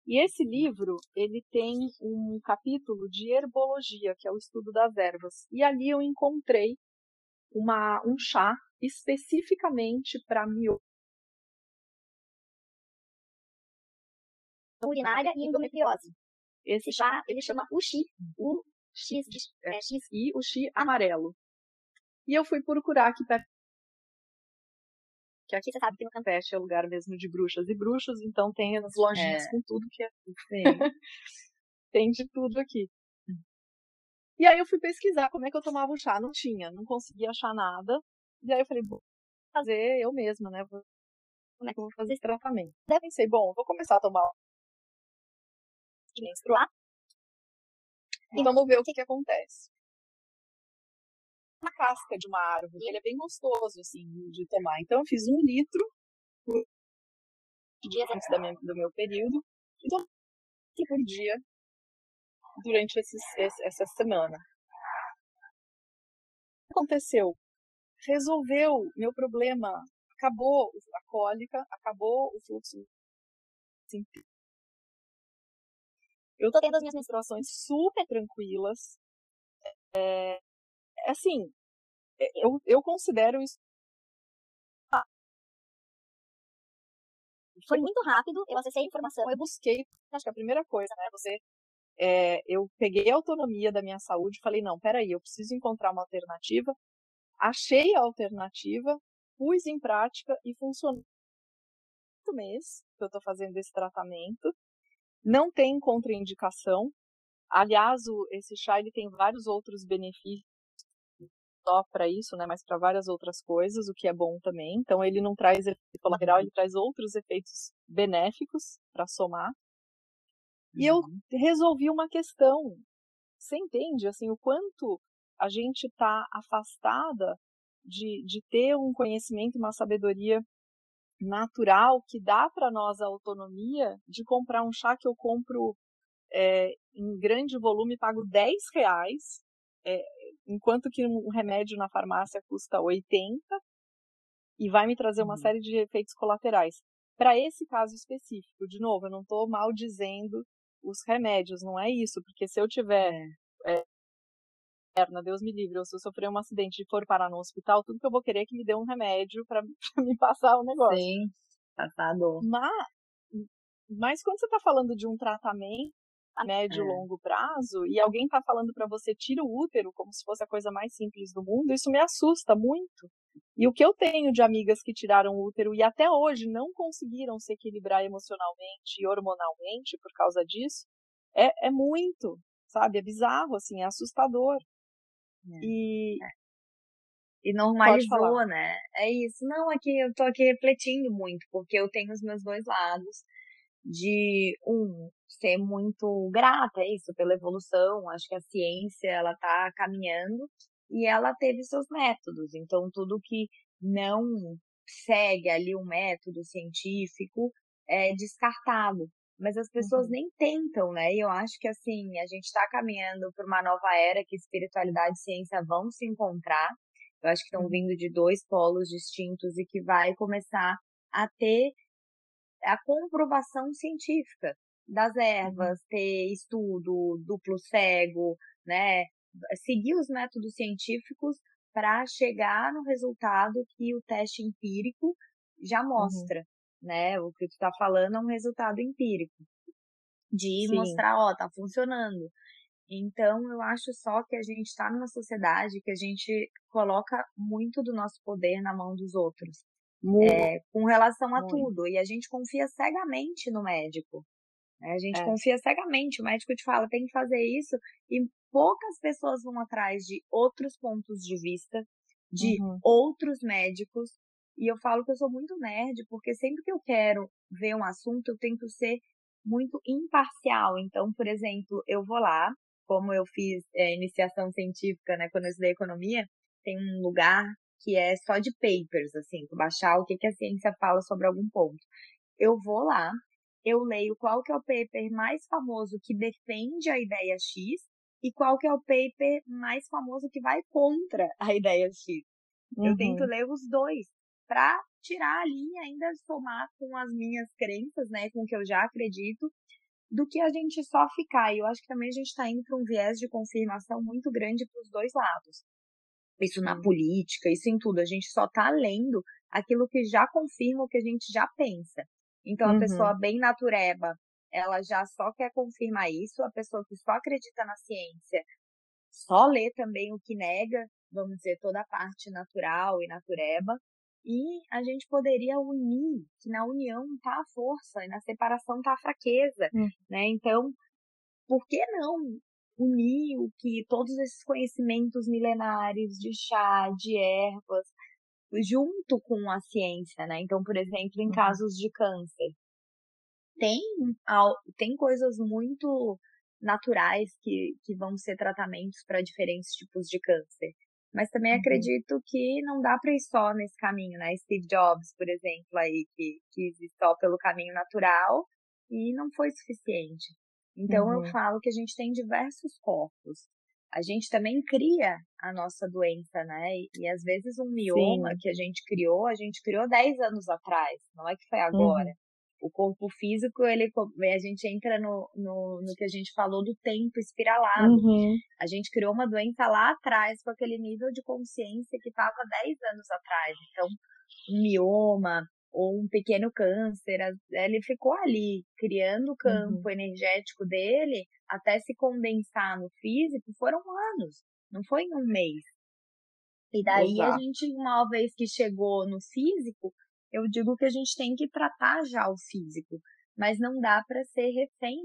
E esse livro, ele tem um capítulo de herbologia, que é o estudo das ervas. E ali eu encontrei uma, um chá especificamente para mioma. urinária e endometriose. Esse chá, ele chama Uxi, o X, é, XI, o Xi amarelo. E eu fui procurar aqui perto que aqui você sabe que no Campeche é lugar mesmo de bruxas e bruxos, então tem as lojinhas é. com tudo que é. tem de tudo aqui. E aí eu fui pesquisar como é que eu tomava o chá. Não tinha, não conseguia achar nada. E aí eu falei, vou fazer eu mesma, né? Como é que eu vou fazer esse tratamento? Daí pensei, bom, vou começar a tomar de menstruar. E vamos ver o que que acontece uma casca de uma árvore. Ele é bem gostoso, assim, de tomar. Então, eu fiz um litro dias antes do meu período e tomei por dia durante esses, essa semana. O que aconteceu? Resolveu meu problema. Acabou a cólica, acabou o fluxo. Eu tô tendo as minhas menstruações super tranquilas. É, assim, eu, eu considero isso foi muito rápido, eu acessei a informação, eu busquei, acho que a primeira coisa, né, você, é, eu peguei a autonomia da minha saúde, falei, não, peraí, eu preciso encontrar uma alternativa, achei a alternativa, pus em prática e funcionou. Mês que eu estou fazendo esse tratamento, não tem contraindicação, aliás, o, esse chá ele tem vários outros benefícios só para isso, né, mas para várias outras coisas, o que é bom também. Então ele não traz efeito colateral, ele traz outros efeitos benéficos para somar. E eu uhum. resolvi uma questão. Você entende assim o quanto a gente está afastada de, de ter um conhecimento, uma sabedoria natural que dá para nós a autonomia de comprar um chá que eu compro é, em grande volume, pago 10 reais. É, enquanto que um remédio na farmácia custa 80 e vai me trazer uma uhum. série de efeitos colaterais. Para esse caso específico, de novo, eu não estou mal dizendo os remédios, não é isso, porque se eu tiver é. É, Deus me livre, ou se eu sofrer um acidente e for parar no hospital, tudo que eu vou querer é que me dê um remédio para me passar o negócio. Sim, passado. Mas, mas quando você está falando de um tratamento a médio e é. longo prazo e alguém está falando para você tira o útero como se fosse a coisa mais simples do mundo, isso me assusta muito. E o que eu tenho de amigas que tiraram o útero e até hoje não conseguiram se equilibrar emocionalmente e hormonalmente por causa disso, é, é muito, sabe? É bizarro, assim, é assustador. É. E, é. e normalizou, né? É isso. Não, aqui eu tô aqui refletindo muito, porque eu tenho os meus dois lados de um ser muito grata é isso pela evolução acho que a ciência ela está caminhando e ela teve seus métodos então tudo que não segue ali um método científico é descartado mas as pessoas uhum. nem tentam né e eu acho que assim a gente está caminhando por uma nova era que espiritualidade e ciência vão se encontrar eu acho que estão uhum. vindo de dois polos distintos e que vai começar a ter a comprovação científica das ervas, uhum. ter estudo duplo cego, né? Seguir os métodos científicos para chegar no resultado que o teste empírico já uhum. mostra, uhum. né? O que tu está falando é um resultado empírico de Sim. mostrar, ó, tá funcionando. Então, eu acho só que a gente está numa sociedade que a gente coloca muito do nosso poder na mão dos outros é, com relação a Muito. tudo. E a gente confia cegamente no médico. Né? A gente é. confia cegamente. O médico te fala, tem que fazer isso. E poucas pessoas vão atrás de outros pontos de vista, de uhum. outros médicos. E eu falo que eu sou muito nerd, porque sempre que eu quero ver um assunto, eu tento ser muito imparcial. Então, por exemplo, eu vou lá, como eu fiz é, iniciação científica, né, quando eu estudei economia, tem um lugar que é só de papers, assim, para baixar o que, que a ciência fala sobre algum ponto. Eu vou lá, eu leio qual que é o paper mais famoso que defende a ideia X e qual que é o paper mais famoso que vai contra a ideia X. Uhum. Eu tento ler os dois para tirar a linha ainda somar com as minhas crenças, né, com o que eu já acredito, do que a gente só ficar. E eu acho que também a gente está indo para um viés de confirmação muito grande para os dois lados isso na política, isso em tudo. A gente só tá lendo aquilo que já confirma o que a gente já pensa. Então, a uhum. pessoa bem natureba, ela já só quer confirmar isso. A pessoa que só acredita na ciência só lê também o que nega, vamos dizer, toda a parte natural e natureba. E a gente poderia unir, que na união tá a força e na separação tá a fraqueza, uhum. né? Então, por que não unir o que todos esses conhecimentos milenares de chá, de ervas, junto com a ciência, né? Então, por exemplo, em uhum. casos de câncer, tem, tem coisas muito naturais que, que vão ser tratamentos para diferentes tipos de câncer. Mas também uhum. acredito que não dá para ir só nesse caminho, né? Steve Jobs, por exemplo, aí, que quis ir só pelo caminho natural e não foi suficiente. Então uhum. eu falo que a gente tem diversos corpos. A gente também cria a nossa doença, né? E, às vezes um mioma Sim. que a gente criou, a gente criou 10 anos atrás, não é que foi agora. Uhum. o corpo físico, ele, a gente entra no, no, no que a gente falou do tempo espiralado. Uhum. A gente criou uma doença lá atrás com aquele nível de consciência que estava 10 anos atrás. Então, um mioma ou um pequeno câncer, ele ficou ali criando o campo uhum. energético dele até se condensar no físico, foram anos, não foi em um mês. E daí Exato. a gente, uma vez que chegou no físico, eu digo que a gente tem que tratar já o físico, mas não dá para ser refém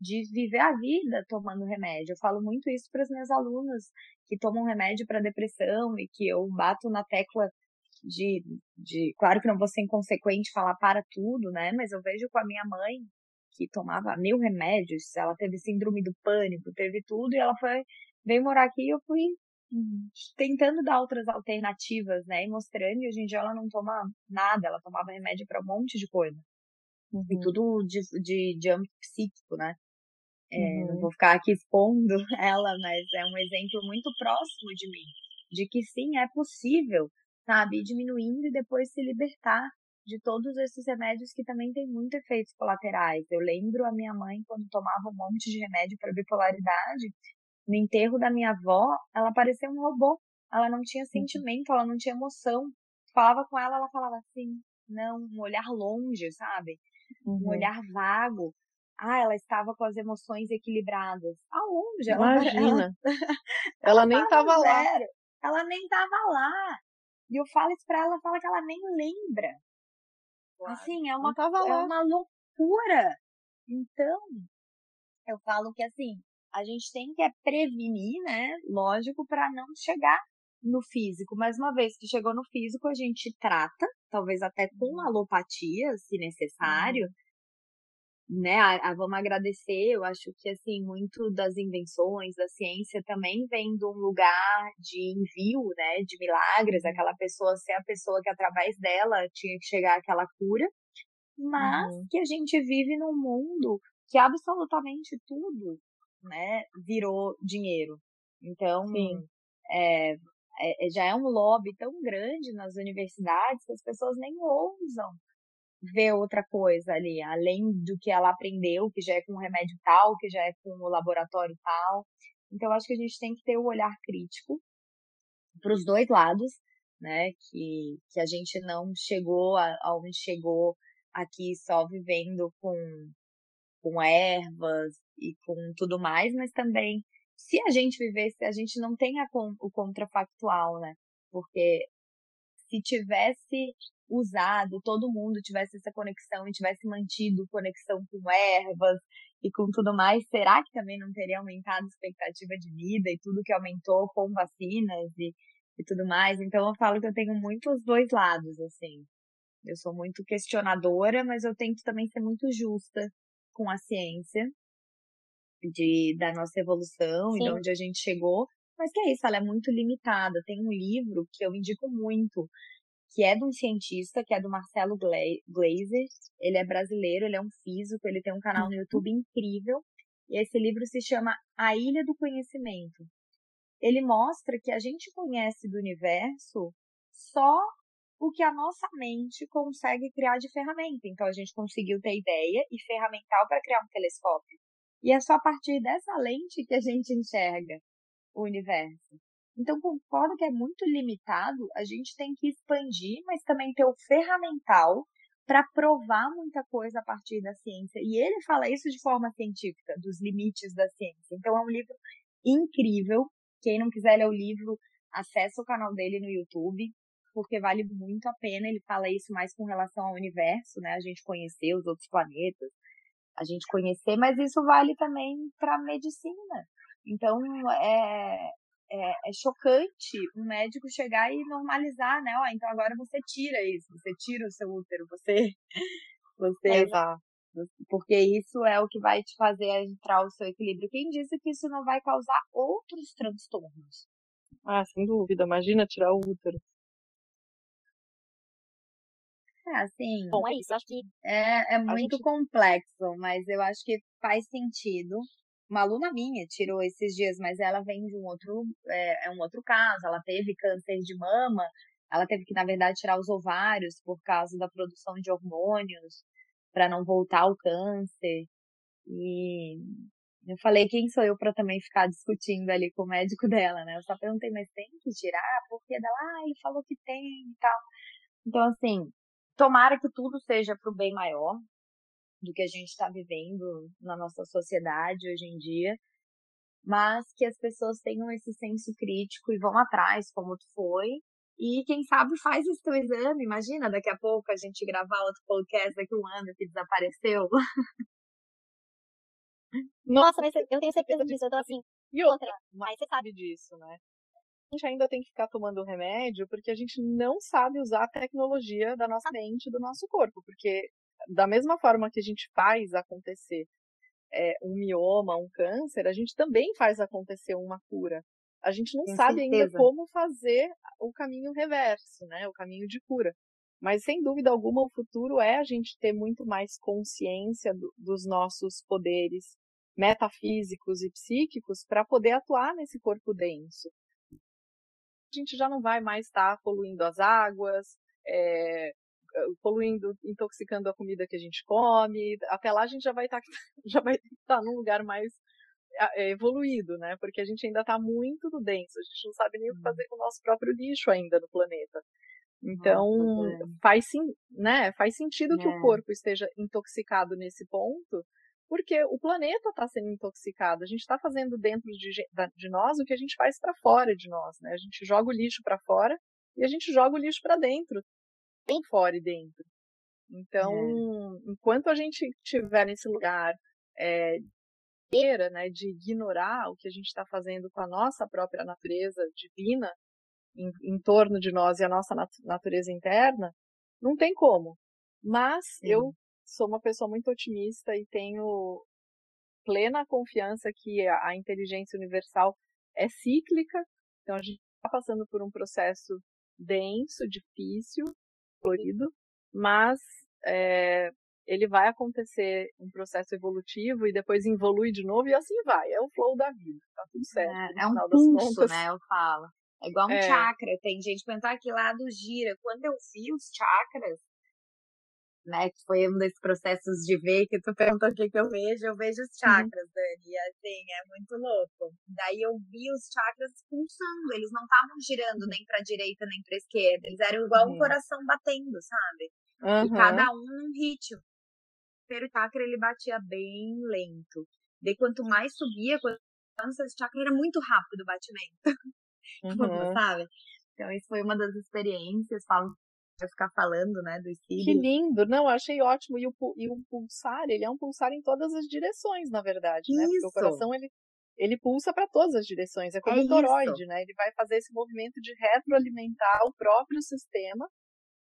de viver a vida tomando remédio. Eu falo muito isso para as minhas alunas que tomam remédio para depressão e que eu bato na tecla de, de, claro que não vou ser inconsequente falar para tudo, né? Mas eu vejo com a minha mãe que tomava mil remédios, ela teve síndrome do pânico, teve tudo e ela foi veio morar aqui e eu fui tentando dar outras alternativas, né? E mostrando, e hoje em dia ela não toma nada, ela tomava remédio para um monte de coisa. Uhum. E tudo de, de, de âmbito psíquico, né? É, uhum. Não vou ficar aqui expondo ela, mas é um exemplo muito próximo de mim, de que sim, é possível, sabe? Diminuindo e depois se libertar de todos esses remédios que também têm muitos efeitos colaterais. Eu lembro a minha mãe quando tomava um monte de remédio para bipolaridade, no enterro da minha avó, ela parecia um robô. Ela não tinha uhum. sentimento, ela não tinha emoção. Falava com ela, ela falava assim, não, um olhar longe, sabe? Uhum. Um olhar vago. Ah, ela estava com as emoções equilibradas. Aonde? Ela, Imagina. Ela, ela, ela nem estava lá. Ela nem estava lá. E eu falo isso pra ela, ela fala que ela nem lembra. Claro. Assim, é uma, é uma loucura. Então, eu falo que assim, a gente tem que é prevenir, né? Lógico, para não chegar no físico. Mas uma vez que chegou no físico, a gente trata, talvez até com uhum. alopatia, se necessário. Uhum. Né, a, a, vamos agradecer, eu acho que assim, muito das invenções da ciência também vem de um lugar de envio, né, de milagres, uhum. aquela pessoa ser a pessoa que através dela tinha que chegar aquela cura, mas uhum. que a gente vive num mundo que absolutamente tudo né, virou dinheiro. Então, é, é, já é um lobby tão grande nas universidades que as pessoas nem ousam ver outra coisa ali, além do que ela aprendeu, que já é com o remédio tal, que já é com o laboratório tal. Então, acho que a gente tem que ter o um olhar crítico para os dois lados, né? Que, que a gente não chegou aonde chegou aqui só vivendo com, com ervas e com tudo mais, mas também se a gente vivesse, a gente não tem a, o contrafactual, né? Porque se tivesse usado, todo mundo tivesse essa conexão e tivesse mantido conexão com ervas e com tudo mais, será que também não teria aumentado a expectativa de vida e tudo que aumentou com vacinas e, e tudo mais? Então eu falo que eu tenho muito os dois lados, assim. Eu sou muito questionadora, mas eu tento também ser muito justa com a ciência de, da nossa evolução Sim. e de onde a gente chegou. Mas que é isso, ela é muito limitada. Tem um livro que eu indico muito, que é de um cientista, que é do Marcelo Glazer. Ele é brasileiro, ele é um físico, ele tem um canal no uhum. YouTube incrível. E esse livro se chama A Ilha do Conhecimento. Ele mostra que a gente conhece do universo só o que a nossa mente consegue criar de ferramenta. Então a gente conseguiu ter ideia e ferramental para criar um telescópio. E é só a partir dessa lente que a gente enxerga o universo. Então, concordo que é muito limitado, a gente tem que expandir, mas também ter o ferramental para provar muita coisa a partir da ciência. E ele fala isso de forma científica, dos limites da ciência. Então, é um livro incrível. Quem não quiser ler o livro, acessa o canal dele no YouTube, porque vale muito a pena. Ele fala isso mais com relação ao universo, né? A gente conhecer os outros planetas, a gente conhecer, mas isso vale também para medicina. Então, é, é, é, chocante um médico chegar e normalizar, né? Ó, então agora você tira isso, você tira o seu útero, você. você Exato. Porque isso é o que vai te fazer entrar o seu equilíbrio. Quem disse que isso não vai causar outros transtornos? Ah, sem dúvida. Imagina tirar o útero. É, assim. Bom, é isso. Acho que. É, é muito complexo, mas eu acho que faz sentido. Uma aluna minha tirou esses dias, mas ela vem de um outro. É, é um outro caso. Ela teve câncer de mama. Ela teve que, na verdade, tirar os ovários por causa da produção de hormônios para não voltar ao câncer. E eu falei, quem sou eu para também ficar discutindo ali com o médico dela, né? Eu só perguntei, mas tem que tirar? Porque dela, ah, ele falou que tem e tal. Então, assim, tomara que tudo seja para o bem maior do que a gente está vivendo na nossa sociedade hoje em dia, mas que as pessoas tenham esse senso crítico e vão atrás, como tu foi, e quem sabe faz esse teu exame. Imagina daqui a pouco a gente gravar outro podcast daqui a um ano que desapareceu. Nossa, mas eu tenho certeza disso. Eu tô assim. E outra, mas você sabe disso, né? A gente ainda tem que ficar tomando remédio porque a gente não sabe usar a tecnologia da nossa mente, do nosso corpo. Porque da mesma forma que a gente faz acontecer é, um mioma, um câncer, a gente também faz acontecer uma cura. A gente não Com sabe certeza. ainda como fazer o caminho reverso, né? O caminho de cura. Mas sem dúvida alguma, o futuro é a gente ter muito mais consciência do, dos nossos poderes metafísicos e psíquicos para poder atuar nesse corpo denso. A gente já não vai mais estar tá poluindo as águas, é, poluindo, intoxicando a comida que a gente come. Até lá a gente já vai estar tá, já vai estar tá num lugar mais é, evoluído, né? Porque a gente ainda está muito no denso, a gente não sabe nem o que uhum. fazer com o nosso próprio lixo ainda no planeta. Então, Nossa, faz, sim, né, faz sentido é. que o é. corpo esteja intoxicado nesse ponto, porque o planeta está sendo intoxicado. A gente está fazendo dentro de, de, nós o que a gente faz para fora de nós, né? A gente joga o lixo para fora e a gente joga o lixo para dentro, bem fora e dentro. Então, é. enquanto a gente estiver nesse lugar é, né, de ignorar o que a gente está fazendo com a nossa própria natureza divina em, em, torno de nós e a nossa nat natureza interna, não tem como. Mas Sim. eu sou uma pessoa muito otimista e tenho plena confiança que a, a inteligência universal é cíclica, então a gente está passando por um processo denso, difícil, florido, mas é, ele vai acontecer um processo evolutivo e depois evolui de novo e assim vai. É o flow da vida, tá tudo certo. É, é um pulso, contas. né? Eu falo. É igual um é. chakra. Tem gente pensando ah, que lado gira. Quando eu vi os chakras, né? Que foi um desses processos de ver que tu perguntou o que, que eu vejo, eu vejo os uhum. chakras, uhum. Dani. Assim, é muito louco. Daí eu vi os chakras pulsando, eles não estavam girando nem pra direita nem pra esquerda. Eles eram igual uhum. um coração batendo, sabe? Uhum. E cada um num ritmo. O primeiro chakra ele batia bem lento. Daí quanto mais subia, quanto esse chakra era muito rápido o batimento. Uhum. sabe? Então, isso foi uma das experiências. Falo vai ficar falando, né, dos cílios. Que lindo, não, achei ótimo. E o, e o pulsar, ele é um pulsar em todas as direções, na verdade, né? Porque o coração, ele, ele pulsa para todas as direções. É como é o toroide, né? Ele vai fazer esse movimento de retroalimentar o próprio sistema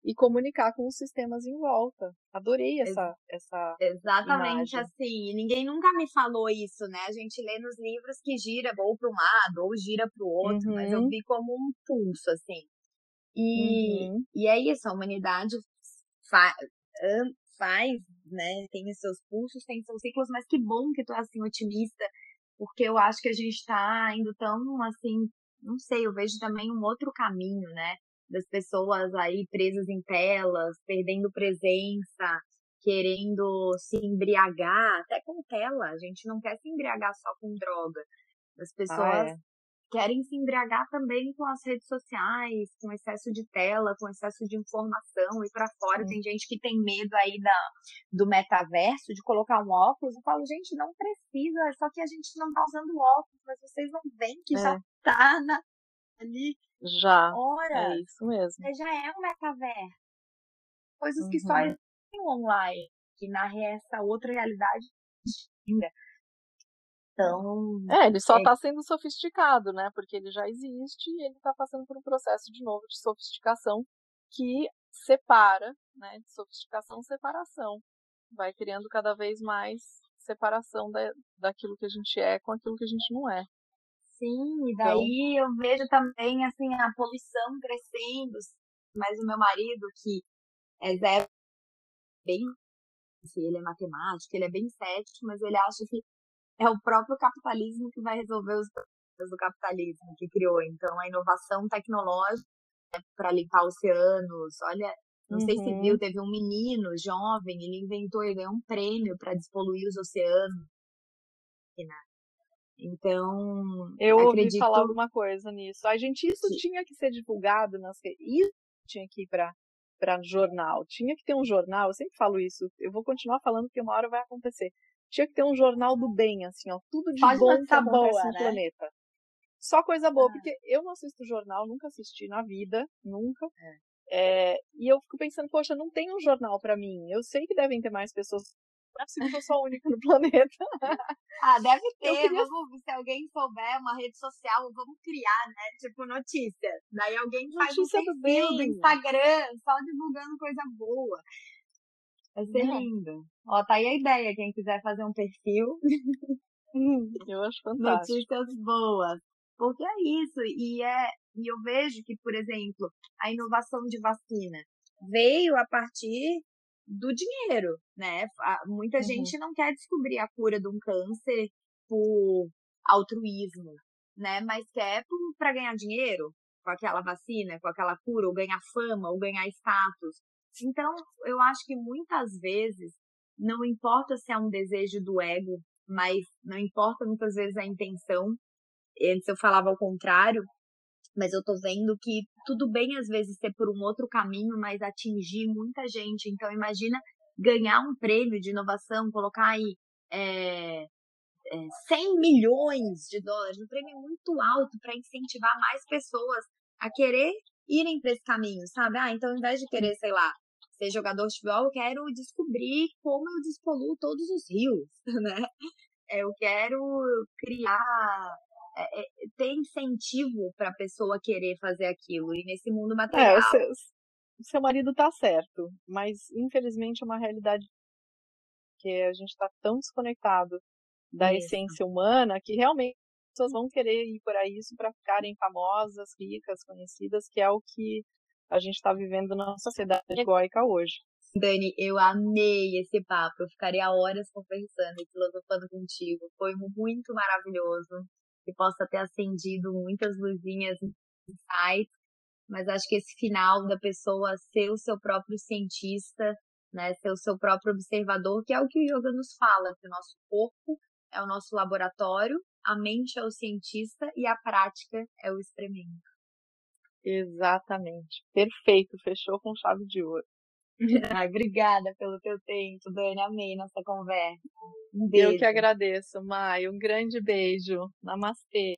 e comunicar com os sistemas em volta. Adorei essa essa Exatamente imagem. assim. E ninguém nunca me falou isso, né? A gente lê nos livros que gira ou para um lado ou gira para o outro, uhum. mas eu uhum. vi como um pulso assim. E, uhum. e é isso, a humanidade fa faz, né? Tem os seus pulsos, tem seus ciclos, mas que bom que tu é assim otimista, porque eu acho que a gente está indo tão assim, não sei, eu vejo também um outro caminho, né? Das pessoas aí presas em telas, perdendo presença, querendo se embriagar, até com tela. A gente não quer se embriagar só com droga. As ah, pessoas ah, é querem se embriagar também com as redes sociais, com excesso de tela, com excesso de informação e para fora. Tem gente que tem medo aí da, do metaverso, de colocar um óculos. Eu falo, gente, não precisa, é só que a gente não tá usando óculos, mas vocês não veem que é. já tá na, ali. Já. Ora, é isso mesmo. Já é um metaverso. Coisas uhum. que só uhum. existem online, que na essa outra realidade ainda. Então. É, ele só está é... sendo sofisticado, né? Porque ele já existe e ele está passando por um processo de novo de sofisticação que separa, né? De sofisticação, separação. Vai criando cada vez mais separação da, daquilo que a gente é com aquilo que a gente não é. Sim, e então daí então... eu vejo também assim a poluição crescendo, mas o meu marido que é zero bem ele é matemático, ele é bem cético, mas ele acha que é o próprio capitalismo que vai resolver os problemas do capitalismo que criou. Então, a inovação tecnológica né, para limpar oceanos, olha, Não uhum. sei se viu, teve um menino jovem, ele inventou, ele ganhou um prêmio para despoluir os oceanos. Então, eu acredito... ouvi falar alguma coisa nisso. A gente isso Sim. tinha que ser divulgado nas isso tinha que ir para para jornal. Tinha que ter um jornal, eu sempre falo isso, eu vou continuar falando que uma hora vai acontecer. Tinha que ter um jornal do bem, assim, ó, tudo de Pode bom que acontece boa, no né? planeta. Só coisa boa, ah. porque eu não assisto jornal, nunca assisti na vida, nunca. É. É, e eu fico pensando, poxa, não tem um jornal para mim. Eu sei que devem ter mais pessoas. É que eu sou a única no planeta. ah, deve ter. Queria... Vamos, se alguém souber uma rede social, vamos criar, né? Tipo, notícias. Daí alguém faz Notícia um perfil do, do Instagram, só divulgando coisa boa. Vai ser é. lindo. Ó, tá aí a ideia. Quem quiser fazer um perfil. eu acho fantástico. Notícias boas. Porque é isso. E é, e eu vejo que, por exemplo, a inovação de vacina veio a partir do dinheiro, né? Muita uhum. gente não quer descobrir a cura de um câncer por altruísmo, né? Mas quer para ganhar dinheiro com aquela vacina, com aquela cura, ou ganhar fama, ou ganhar status. Então, eu acho que muitas vezes não importa se é um desejo do ego, mas não importa muitas vezes a intenção. Antes eu falava ao contrário, mas eu tô vendo que tudo bem às vezes ser por um outro caminho, mas atingir muita gente. Então imagina ganhar um prêmio de inovação, colocar aí é, é, 100 milhões de dólares, um prêmio muito alto para incentivar mais pessoas a querer irem para esse caminho, sabe? Ah, então ao invés de querer, sei lá, ser jogador de futebol, eu quero descobrir como eu despoluo todos os rios, né? Eu quero criar é, é, ter incentivo para a pessoa querer fazer aquilo. E nesse mundo material. É, o seu, o seu marido tá certo, mas infelizmente é uma realidade que a gente está tão desconectado da Isso. essência humana que realmente as pessoas vão querer ir por aí isso para ficarem famosas, ricas, conhecidas, que é o que a gente está vivendo na sociedade egoica hoje. Dani, eu amei esse papo. Eu ficaria horas conversando e filosofando contigo. Foi muito maravilhoso que possa ter acendido muitas luzinhas insights, mas acho que esse final da pessoa ser o seu próprio cientista, né, ser o seu próprio observador, que é o que o yoga nos fala, que o nosso corpo é o nosso laboratório, a mente é o cientista e a prática é o experimento. Exatamente. Perfeito, fechou com chave de ouro. Ai, obrigada pelo teu tempo, Dani. Amei nossa conversa. Um beijo. Eu que agradeço, Mai. Um grande beijo. Namastê.